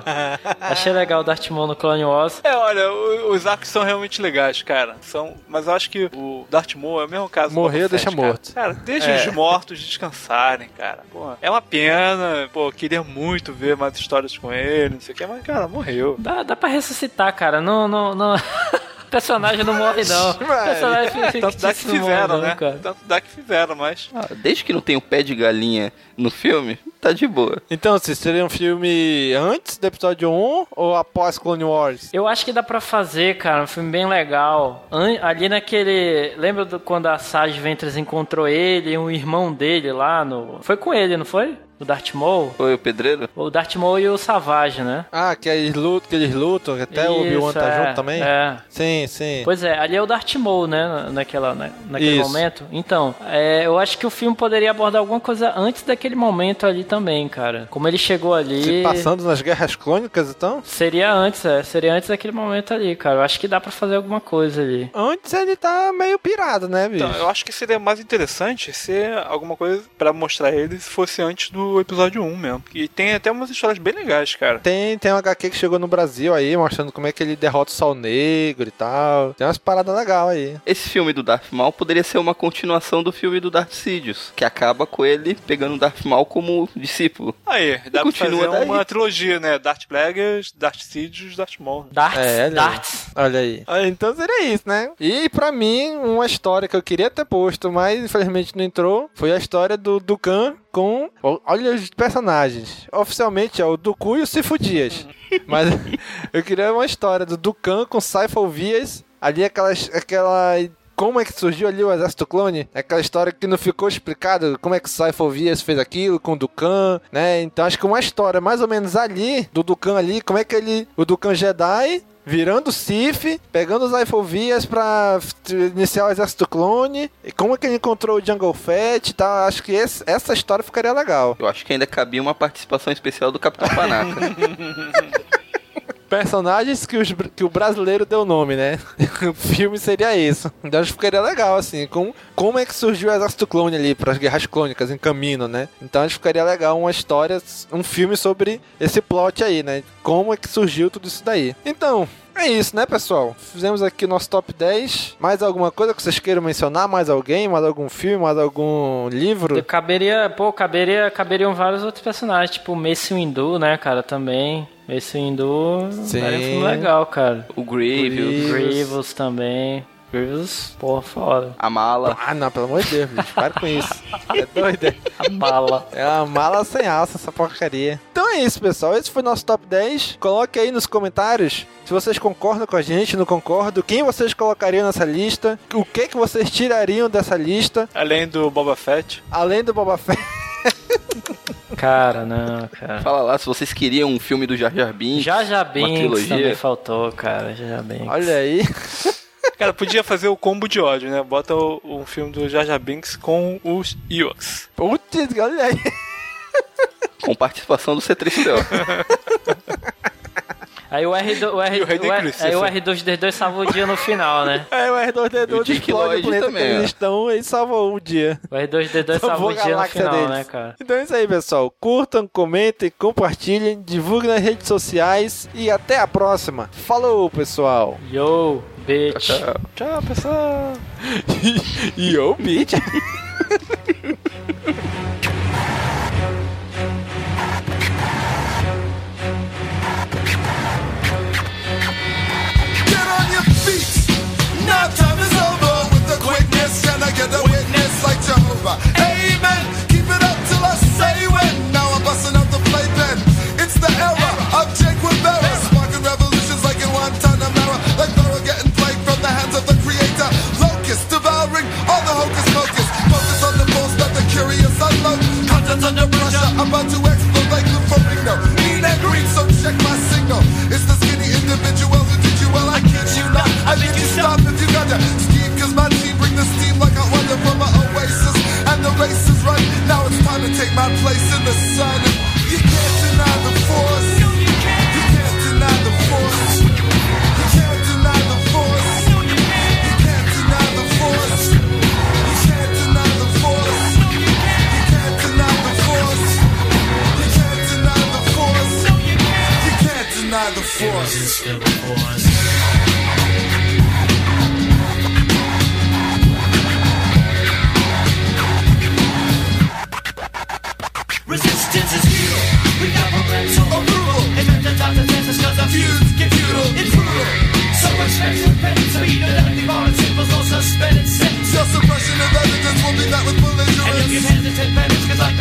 achei legal o Darth Maul no Clone Wars. É, olha, os arcos são realmente legais, cara. São, mas eu acho que o Darth Maul é o mesmo caso do Morreu, Boba Fett, deixa cara. morto. Cara, deixa É. os mortos descansarem, cara. Pô, é uma pena, pô, queria muito ver mais histórias com ele, não sei o que, mas, cara, morreu. Dá, dá pra ressuscitar, cara. Não, não, não. O personagem não morre, não. O personagem Tanto dá que fictício morre, fizeram, não, né? cara. Tanto dá que fizeram, mas. Ah, desde que não tem o pé de galinha no filme, tá de boa. Então, se seria um filme antes do episódio 1 ou após Clone Wars? Eu acho que dá pra fazer, cara, um filme bem legal. Ali naquele. Lembra do- quando a Sage Ventress encontrou ele e um irmão dele lá no. Foi com ele, não foi? O Darth Maul? Foi o pedreiro? O Darth Maul e o Savage, né? Ah, que eles lutam, que eles lutam, que até o Obi-Wan Isso, tá é, junto também? É. Sim, sim. Pois é, ali é o Darth Maul, né? na- Naquela, na- naquele Isso. momento. Então, é, eu acho que o filme poderia abordar alguma coisa antes daquele momento ali também, cara. Como ele chegou ali. Se passando nas guerras clônicas, então? Seria antes, é. Seria antes daquele momento ali, cara. Eu acho que dá pra fazer alguma coisa ali. Antes ele tá meio pirado, né, bicho? Então, eu acho que seria mais interessante se alguma coisa pra mostrar ele se fosse antes do do episódio 1 mesmo. E tem até umas histórias bem legais, cara. Tem, tem um HQ que chegou no Brasil aí, mostrando como é que ele derrota o Sol Negro e tal. Tem umas paradas legais aí. Esse filme do Darth Maul poderia ser uma continuação do filme do Darth Sidious, que acaba com ele pegando o Darth Maul como discípulo. Aí, dá pra continua fazer daí. uma trilogia, né? Darth Plagueis, Darth Sidious, Darth Maul. Darts, É, olha aí. darts. Olha aí. Ah, Então seria isso, né? E pra mim, uma história que eu queria ter posto, mas infelizmente não entrou, foi a história do Dukan com. Olha os personagens. Oficialmente é o Duku e o Sifo Dias. Mas eu queria uma história do Dukan com Saifo Vias. Ali aquelas, aquela. Como é que surgiu ali o Exército Clone? Aquela história que não ficou explicado como é que o Saifo Vias fez aquilo com o Dukan, né? Então acho que uma história mais ou menos ali, do Dukan ali, como é que ele. O Dukan Jedi virando Sif, pegando os Ifovias pra iniciar o exército clone, e como é que ele encontrou o Jungle Fett e tal, acho que esse- essa história ficaria legal. Eu acho que ainda cabia uma participação especial do Capitão Panaca. Personagens que, os que o brasileiro deu nome, né? o filme seria isso. Então acho que ficaria legal, assim, com, como é que surgiu o exército clone ali, para as guerras clônicas em caminho, né? Então acho que ficaria legal uma história, um filme sobre esse plot aí, né? Como é que surgiu tudo isso daí. Então, é isso, né, pessoal? Fizemos aqui o nosso top 10. Mais alguma coisa que vocês queiram mencionar? Mais alguém? Mais algum filme? Mais algum livro? Caberia, pô, caberia, caberiam vários outros personagens, tipo o Mace Windu, né, cara, também. Mace Windu Sim. daria um filme legal, cara. O Grievous. O Grievous também. Grievous, porra, foda. A mala. Ah, não, pelo amor de Deus, bicho, para com isso. É doido. é? A mala. É uma mala sem alça essa porcaria. Então é isso, pessoal. Esse foi nosso top 10. Coloque aí nos comentários se vocês concordam com a gente, não concordam. Quem vocês colocariam nessa lista? O que que vocês tirariam dessa lista? Além do Boba Fett. Além do Boba Fett. Cara, não, cara. Fala lá se vocês queriam um filme do Jar Jar Binks. Já já uma Binks também faltou, cara. Já já Binks. Olha aí. Cara, podia fazer o combo de ódio, né? Bota o, um filme do Jar Binks com os Ewoks. Putz, olha aí. Com participação do C3PO. Aí o R2, o R, o o R- aí o R2D2 salva o dia no final, né? É, o R2D2 O Dick explode Lloyd o planeta também, que eles estão e salvou o dia. O R2D2 salva Salvou o dia no final, deles. né, cara? Então é isso aí, pessoal. Curtam, comentem, compartilhem, divulguem nas redes sociais e até a próxima. Falou, pessoal. Yo, Bitch. Tchau, tchau, pessoal. Yo, bitch. get the witness like Jehovah. I'm about to explode like Lufarino. Mean and green, so check my signal. It's the skinny individual who did you well. I kid you not. I make you stop if you got to scheme. Cause my team bring the steam like I wonder from my oasis. And the race is right. Now it's time to take my place in the sun. Resistance is futile. We got momentum approval. Invent the time to test us cause our feuds get It's brutal. So expect repentance Speed and empty violence Symbols no suspended sentence Your suppression of evidence. Will be met with belligerence And if you hesitate penance cause like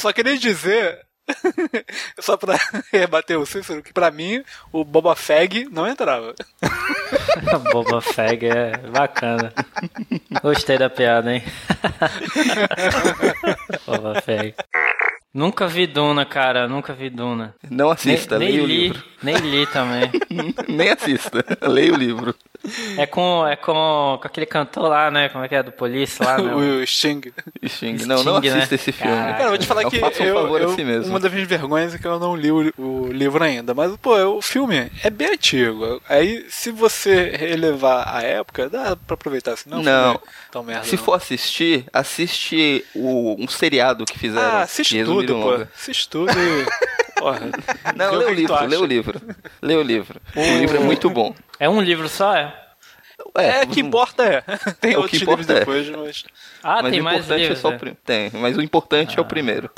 só queria dizer, só pra rebater o Cícero, que pra mim o Boba Feg não entrava. Boba Feg é bacana. Gostei da piada, hein? Boba Feg. Nunca vi Duna, cara. Nunca vi Duna. Não assista, nem, leia nem o li, livro. Nem li também. Nem assista, leia o livro. É com, é com, com aquele cantor lá, né? Como é que é? Do Police lá, né? o Sting. Sting. Não, não Sting, né? assista esse filme. Caraca. Cara, vou te falar Não que um eu, favor a eu- si mesmo. uma das minhas vergonhas é que eu não li o, o livro ainda. Mas, pô, o filme é bem antigo. Aí, se você relevar a época, dá pra aproveitar. Se não, Não. foi tão merda. Se não. for assistir, assiste o, um seriado que fizeram. Ah, assiste tudo, pô. Assiste tudo e... Porra. Não, lê o livro, lê o livro. Lê o livro. O livro é muito bom. É um livro só, é? É, que importa é. Tem O outros que livros importa é. depois, mas... Ah, mas tem o mais importante livros. é só o é. primeiro. Tem, mas o importante é o primeiro.